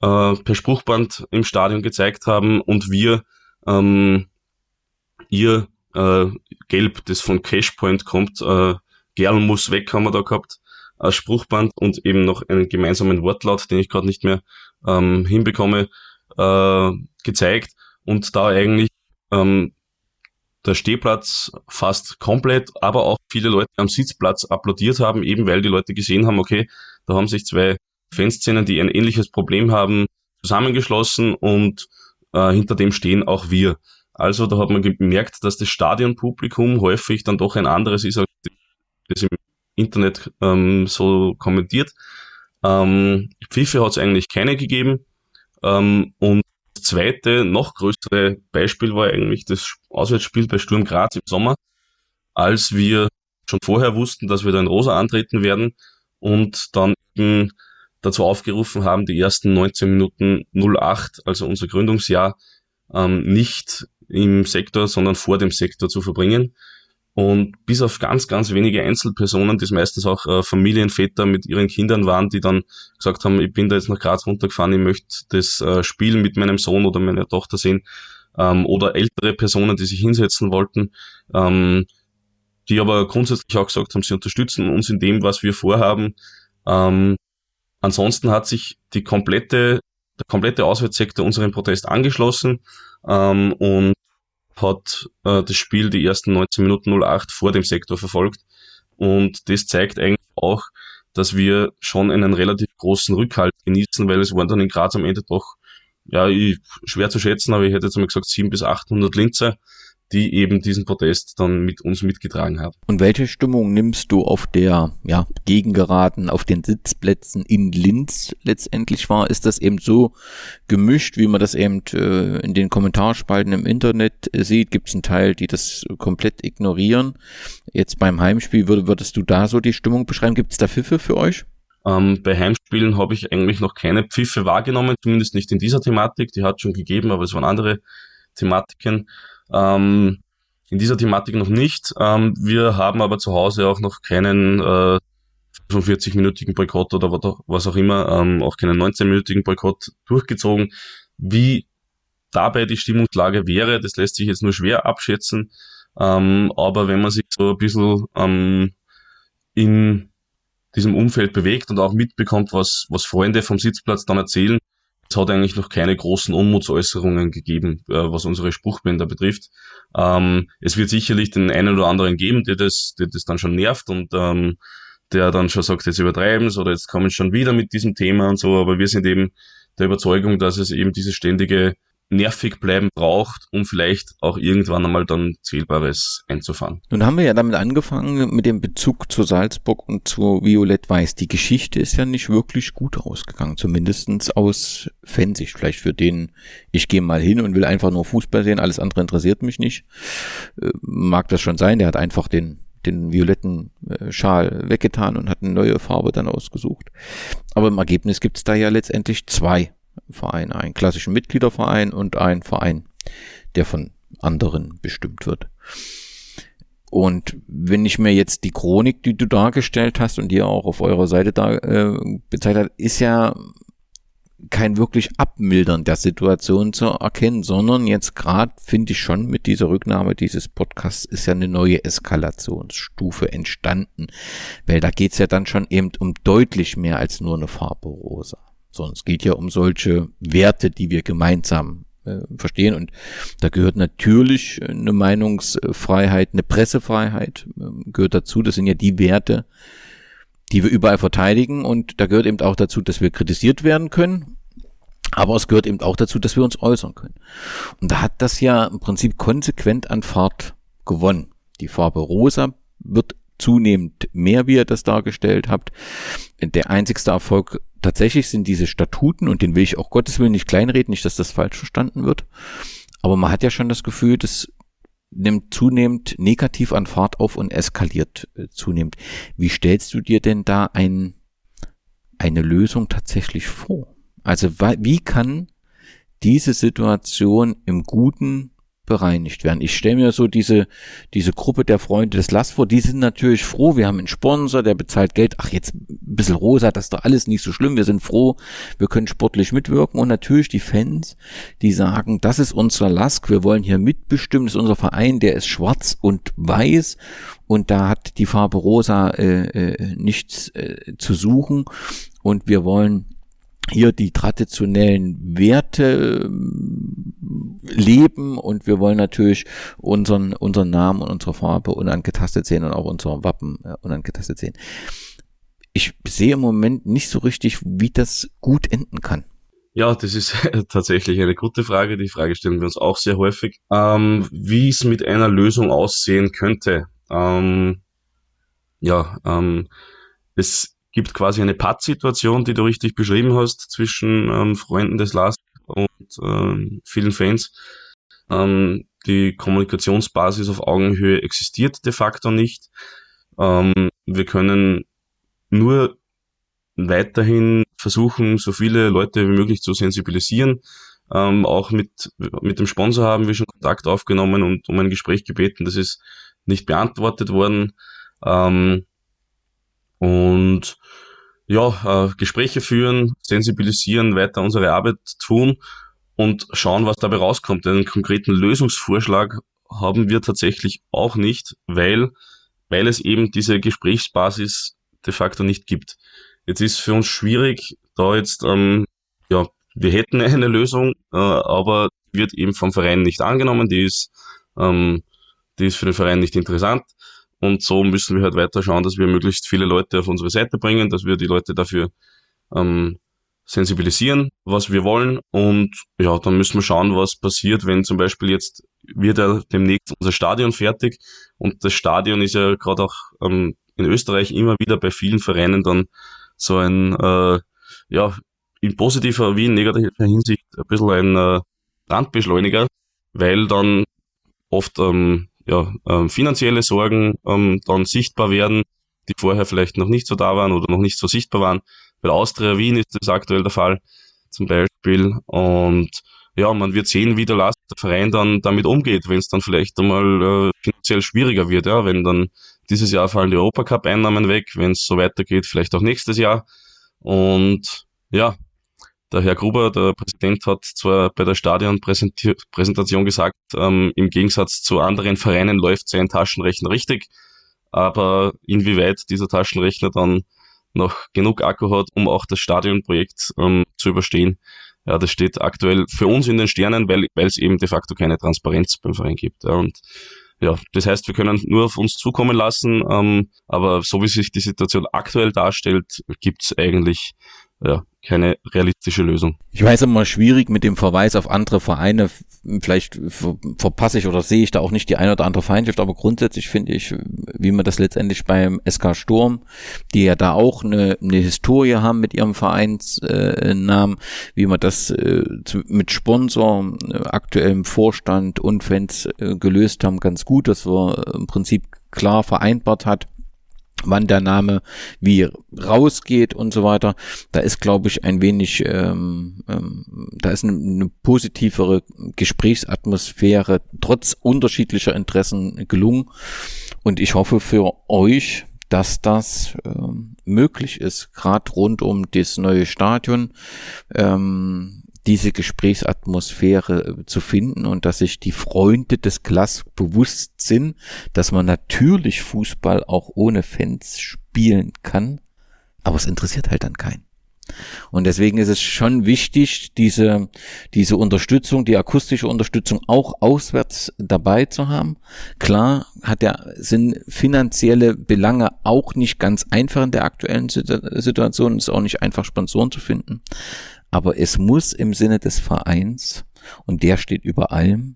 äh, per Spruchband im Stadion gezeigt haben und wir ähm, ihr äh, Gelb, das von Cashpoint kommt. Äh, Gerl muss weg, haben wir da gehabt. Als Spruchband und eben noch einen gemeinsamen Wortlaut, den ich gerade nicht mehr ähm, hinbekomme, äh, gezeigt. Und da eigentlich ähm, der Stehplatz fast komplett, aber auch viele Leute am Sitzplatz applaudiert haben, eben weil die Leute gesehen haben, okay, da haben sich zwei Fanszenen, die ein ähnliches Problem haben, zusammengeschlossen und äh, hinter dem stehen auch wir. Also da hat man gemerkt, dass das Stadionpublikum häufig dann doch ein anderes ist, als das im Internet ähm, so kommentiert. Ähm, Pfiffe hat es eigentlich keine gegeben. Ähm, und das zweite, noch größere Beispiel war eigentlich das Auswärtsspiel bei Sturm Graz im Sommer, als wir schon vorher wussten, dass wir da in Rosa antreten werden und dann eben dazu aufgerufen haben, die ersten 19 Minuten 08, also unser Gründungsjahr, ähm, nicht im Sektor, sondern vor dem Sektor zu verbringen. Und bis auf ganz, ganz wenige Einzelpersonen, die es meistens auch äh, Familienväter mit ihren Kindern waren, die dann gesagt haben, ich bin da jetzt nach Graz runtergefahren, ich möchte das äh, Spiel mit meinem Sohn oder meiner Tochter sehen, ähm, oder ältere Personen, die sich hinsetzen wollten, ähm, die aber grundsätzlich auch gesagt haben, sie unterstützen uns in dem, was wir vorhaben. Ähm, ansonsten hat sich die komplette, der komplette Auswärtssektor unseren Protest angeschlossen ähm, und hat äh, das Spiel die ersten 19 Minuten 08 vor dem Sektor verfolgt. Und das zeigt eigentlich auch, dass wir schon einen relativ großen Rückhalt genießen, weil es waren dann in Graz am Ende doch, ja, schwer zu schätzen, aber ich hätte jetzt mal gesagt 700 bis 800 Linzer, die eben diesen Protest dann mit uns mitgetragen haben. Und welche Stimmung nimmst du auf der ja, Gegengeraden, auf den Sitzplätzen in Linz letztendlich wahr? Ist das eben so gemischt, wie man das eben äh, in den Kommentarspalten im Internet äh, sieht? Gibt es einen Teil, die das komplett ignorieren? Jetzt beim Heimspiel würd, würdest du da so die Stimmung beschreiben? Gibt es da Pfiffe für euch? Ähm, bei Heimspielen habe ich eigentlich noch keine Pfiffe wahrgenommen, zumindest nicht in dieser Thematik. Die hat schon gegeben, aber es waren andere Thematiken. Ähm, in dieser Thematik noch nicht. Ähm, wir haben aber zu Hause auch noch keinen äh, 45-minütigen Boykott oder was auch immer, ähm, auch keinen 19-minütigen Boykott durchgezogen. Wie dabei die Stimmungslage wäre, das lässt sich jetzt nur schwer abschätzen. Ähm, aber wenn man sich so ein bisschen ähm, in diesem Umfeld bewegt und auch mitbekommt, was, was Freunde vom Sitzplatz dann erzählen, es hat eigentlich noch keine großen Unmutsäußerungen gegeben, äh, was unsere Spruchbänder betrifft. Ähm, es wird sicherlich den einen oder anderen geben, der das, der das dann schon nervt und ähm, der dann schon sagt, jetzt übertreiben oder jetzt kommen schon wieder mit diesem Thema und so, aber wir sind eben der Überzeugung, dass es eben diese ständige nervig bleiben braucht, um vielleicht auch irgendwann einmal dann Zählbares einzufahren. Nun haben wir ja damit angefangen mit dem Bezug zu Salzburg und zu Violett-Weiß. Die Geschichte ist ja nicht wirklich gut ausgegangen, zumindestens aus Fansicht. Vielleicht für den, ich gehe mal hin und will einfach nur Fußball sehen, alles andere interessiert mich nicht. Äh, mag das schon sein, der hat einfach den den violetten äh, Schal weggetan und hat eine neue Farbe dann ausgesucht. Aber im Ergebnis gibt es da ja letztendlich zwei Verein, einen klassischen Mitgliederverein und einen Verein, der von anderen bestimmt wird. Und wenn ich mir jetzt die Chronik, die du dargestellt hast und die auch auf eurer Seite da äh, bezeichnet hat, ist ja kein wirklich Abmildern der Situation zu erkennen, sondern jetzt gerade finde ich schon mit dieser Rücknahme dieses Podcasts ist ja eine neue Eskalationsstufe entstanden, weil da geht's ja dann schon eben um deutlich mehr als nur eine Farbe rosa sondern es geht ja um solche Werte, die wir gemeinsam äh, verstehen. Und da gehört natürlich eine Meinungsfreiheit, eine Pressefreiheit äh, gehört dazu. Das sind ja die Werte, die wir überall verteidigen. Und da gehört eben auch dazu, dass wir kritisiert werden können. Aber es gehört eben auch dazu, dass wir uns äußern können. Und da hat das ja im Prinzip konsequent an Fahrt gewonnen. Die Farbe rosa wird zunehmend mehr, wie ihr das dargestellt habt. Der einzigste Erfolg tatsächlich sind diese Statuten und den will ich auch Gottes Willen nicht kleinreden, nicht, dass das falsch verstanden wird. Aber man hat ja schon das Gefühl, das nimmt zunehmend negativ an Fahrt auf und eskaliert äh, zunehmend. Wie stellst du dir denn da ein, eine Lösung tatsächlich vor? Also wie kann diese Situation im Guten bereinigt werden. Ich stelle mir so diese, diese Gruppe der Freunde des Last vor, die sind natürlich froh, wir haben einen Sponsor, der bezahlt Geld, ach jetzt ein bisschen rosa, das ist doch alles nicht so schlimm, wir sind froh, wir können sportlich mitwirken. Und natürlich die Fans, die sagen, das ist unser Lask, wir wollen hier mitbestimmen, das ist unser Verein, der ist schwarz und weiß. Und da hat die Farbe rosa äh, äh, nichts äh, zu suchen. Und wir wollen hier die traditionellen Werte ähm, leben und wir wollen natürlich unseren, unseren Namen und unsere Farbe unangetastet sehen und auch unser Wappen äh, unangetastet sehen. Ich sehe im Moment nicht so richtig, wie das gut enden kann. Ja, das ist tatsächlich eine gute Frage. Die Frage stellen wir uns auch sehr häufig. Ähm, wie es mit einer Lösung aussehen könnte. Ähm, ja, ähm, es gibt quasi eine Pattsituation, die du richtig beschrieben hast, zwischen ähm, Freunden des Last und ähm, vielen Fans. Ähm, die Kommunikationsbasis auf Augenhöhe existiert de facto nicht. Ähm, wir können nur weiterhin versuchen, so viele Leute wie möglich zu sensibilisieren. Ähm, auch mit, mit dem Sponsor haben wir schon Kontakt aufgenommen und um ein Gespräch gebeten. Das ist nicht beantwortet worden. Ähm, und ja, äh, Gespräche führen, sensibilisieren, weiter unsere Arbeit tun und schauen, was dabei rauskommt. Einen konkreten Lösungsvorschlag haben wir tatsächlich auch nicht, weil, weil es eben diese Gesprächsbasis de facto nicht gibt. Jetzt ist für uns schwierig, da jetzt, ähm, ja, wir hätten eine Lösung, äh, aber wird eben vom Verein nicht angenommen, die ist, ähm, die ist für den Verein nicht interessant. Und so müssen wir halt weiter schauen, dass wir möglichst viele Leute auf unsere Seite bringen, dass wir die Leute dafür ähm, sensibilisieren, was wir wollen. Und ja, dann müssen wir schauen, was passiert, wenn zum Beispiel jetzt wird ja demnächst unser Stadion fertig. Und das Stadion ist ja gerade auch ähm, in Österreich immer wieder bei vielen Vereinen dann so ein, äh, ja, in positiver wie in negativer Hinsicht ein bisschen ein äh, Randbeschleuniger, weil dann oft ähm, ja, ähm, finanzielle Sorgen ähm, dann sichtbar werden, die vorher vielleicht noch nicht so da waren oder noch nicht so sichtbar waren. Bei Austria Wien ist das aktuell der Fall zum Beispiel. Und ja, man wird sehen, wie der Last der Verein dann damit umgeht, wenn es dann vielleicht einmal äh, finanziell schwieriger wird, ja, wenn dann dieses Jahr fallen die Europacup-Einnahmen weg, wenn es so weitergeht, vielleicht auch nächstes Jahr. Und ja, der Herr Gruber, der Präsident, hat zwar bei der Stadionpräsentation gesagt, ähm, im Gegensatz zu anderen Vereinen läuft sein Taschenrechner richtig, aber inwieweit dieser Taschenrechner dann noch genug Akku hat, um auch das Stadionprojekt ähm, zu überstehen, ja, das steht aktuell für uns in den Sternen, weil es eben de facto keine Transparenz beim Verein gibt. Ja, und ja, das heißt, wir können nur auf uns zukommen lassen, ähm, aber so wie sich die Situation aktuell darstellt, gibt es eigentlich ja, keine realistische Lösung. Ich weiß immer schwierig mit dem Verweis auf andere Vereine. Vielleicht verpasse ich oder sehe ich da auch nicht die eine oder andere Feindschaft, aber grundsätzlich finde ich, wie man das letztendlich beim SK Sturm, die ja da auch eine, eine Historie haben mit ihrem Vereinsnamen, äh, wie man das äh, mit Sponsor, äh, aktuellem Vorstand und Fans äh, gelöst haben, ganz gut, dass man im Prinzip klar vereinbart hat wann der Name wie rausgeht und so weiter. Da ist, glaube ich, ein wenig, ähm, ähm, da ist eine, eine positivere Gesprächsatmosphäre trotz unterschiedlicher Interessen gelungen. Und ich hoffe für euch, dass das ähm, möglich ist, gerade rund um das neue Stadion. Ähm, diese Gesprächsatmosphäre äh, zu finden und dass sich die Freunde des Klass bewusst sind, dass man natürlich Fußball auch ohne Fans spielen kann, aber es interessiert halt dann keinen. Und deswegen ist es schon wichtig, diese, diese Unterstützung, die akustische Unterstützung auch auswärts dabei zu haben. Klar hat der, sind finanzielle Belange auch nicht ganz einfach in der aktuellen Situation. Es ist auch nicht einfach, Sponsoren zu finden. Aber es muss im Sinne des Vereins, und der steht über allem,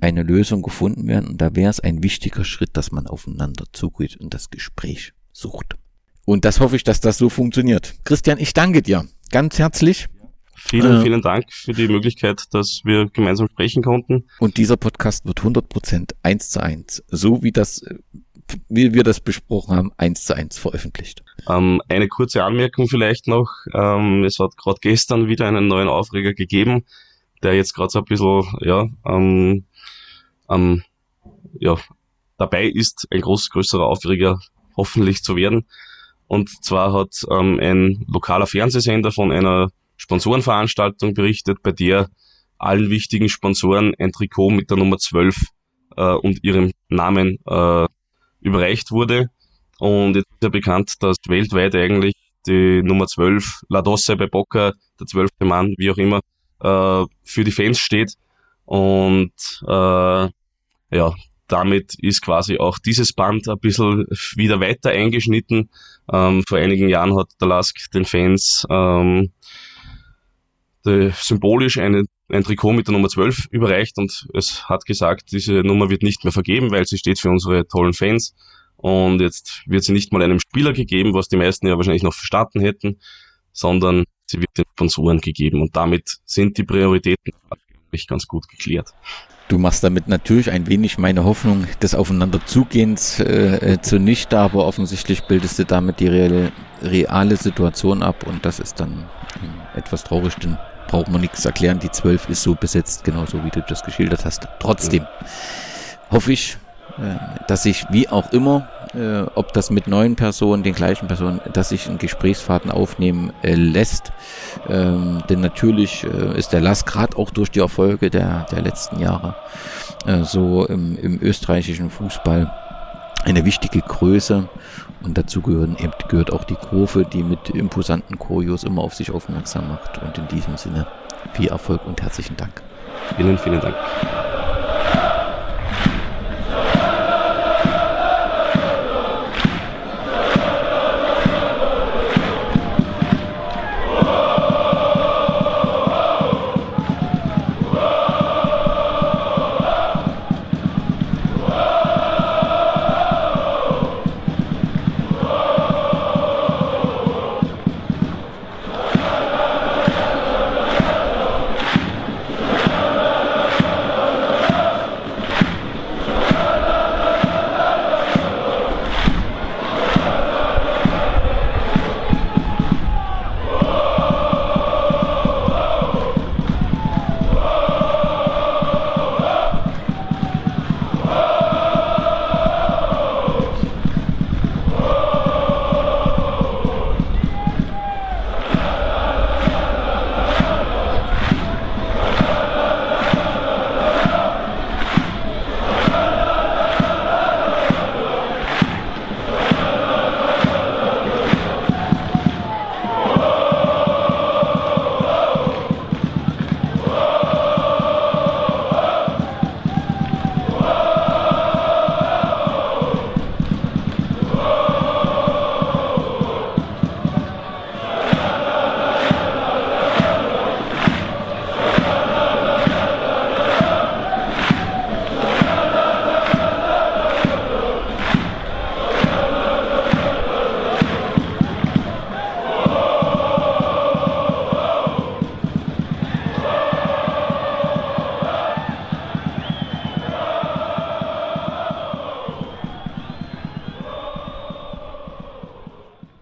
eine Lösung gefunden werden. Und da wäre es ein wichtiger Schritt, dass man aufeinander zugeht und das Gespräch sucht. Und das hoffe ich, dass das so funktioniert. Christian, ich danke dir ganz herzlich. Vielen, äh, vielen Dank für die Möglichkeit, dass wir gemeinsam sprechen konnten. Und dieser Podcast wird 100% eins zu eins, so wie das wie wir das besprochen haben, eins zu eins veröffentlicht. Ähm, eine kurze Anmerkung vielleicht noch. Ähm, es hat gerade gestern wieder einen neuen Aufreger gegeben, der jetzt gerade so ein bisschen, ja, ähm, ähm, ja, dabei ist, ein groß, größerer Aufreger hoffentlich zu werden. Und zwar hat ähm, ein lokaler Fernsehsender von einer Sponsorenveranstaltung berichtet, bei der allen wichtigen Sponsoren ein Trikot mit der Nummer 12 äh, und ihrem Namen äh, überreicht wurde. Und jetzt ist ja bekannt, dass weltweit eigentlich die Nummer 12, La Dosse bei Boca, der zwölfte Mann, wie auch immer, äh, für die Fans steht. Und äh, ja, damit ist quasi auch dieses Band ein bisschen wieder weiter eingeschnitten. Ähm, vor einigen Jahren hat der Lask den Fans ähm, symbolisch eine, ein Trikot mit der Nummer 12 überreicht und es hat gesagt, diese Nummer wird nicht mehr vergeben, weil sie steht für unsere tollen Fans. Und jetzt wird sie nicht mal einem Spieler gegeben, was die meisten ja wahrscheinlich noch verstanden hätten, sondern sie wird den Sponsoren gegeben. Und damit sind die Prioritäten ganz gut geklärt. Du machst damit natürlich ein wenig meine Hoffnung des Aufeinanderzugehens äh, äh, zunichte, aber offensichtlich bildest du damit die reale, reale Situation ab und das ist dann äh, etwas traurig, denn braucht man nichts erklären. Die 12 ist so besetzt, genauso wie du das geschildert hast. Trotzdem hoffe ich, äh, dass sich wie auch immer, äh, ob das mit neuen Personen, den gleichen Personen, dass sich ein Gesprächsfaden aufnehmen äh, lässt. Ähm, denn natürlich ist der Lass gerade auch durch die Erfolge der, der letzten Jahre so im, im österreichischen Fußball eine wichtige Größe und dazu gehören eben, gehört auch die Kurve, die mit imposanten Choreos immer auf sich aufmerksam macht. Und in diesem Sinne viel Erfolg und herzlichen Dank. Vielen, vielen Dank.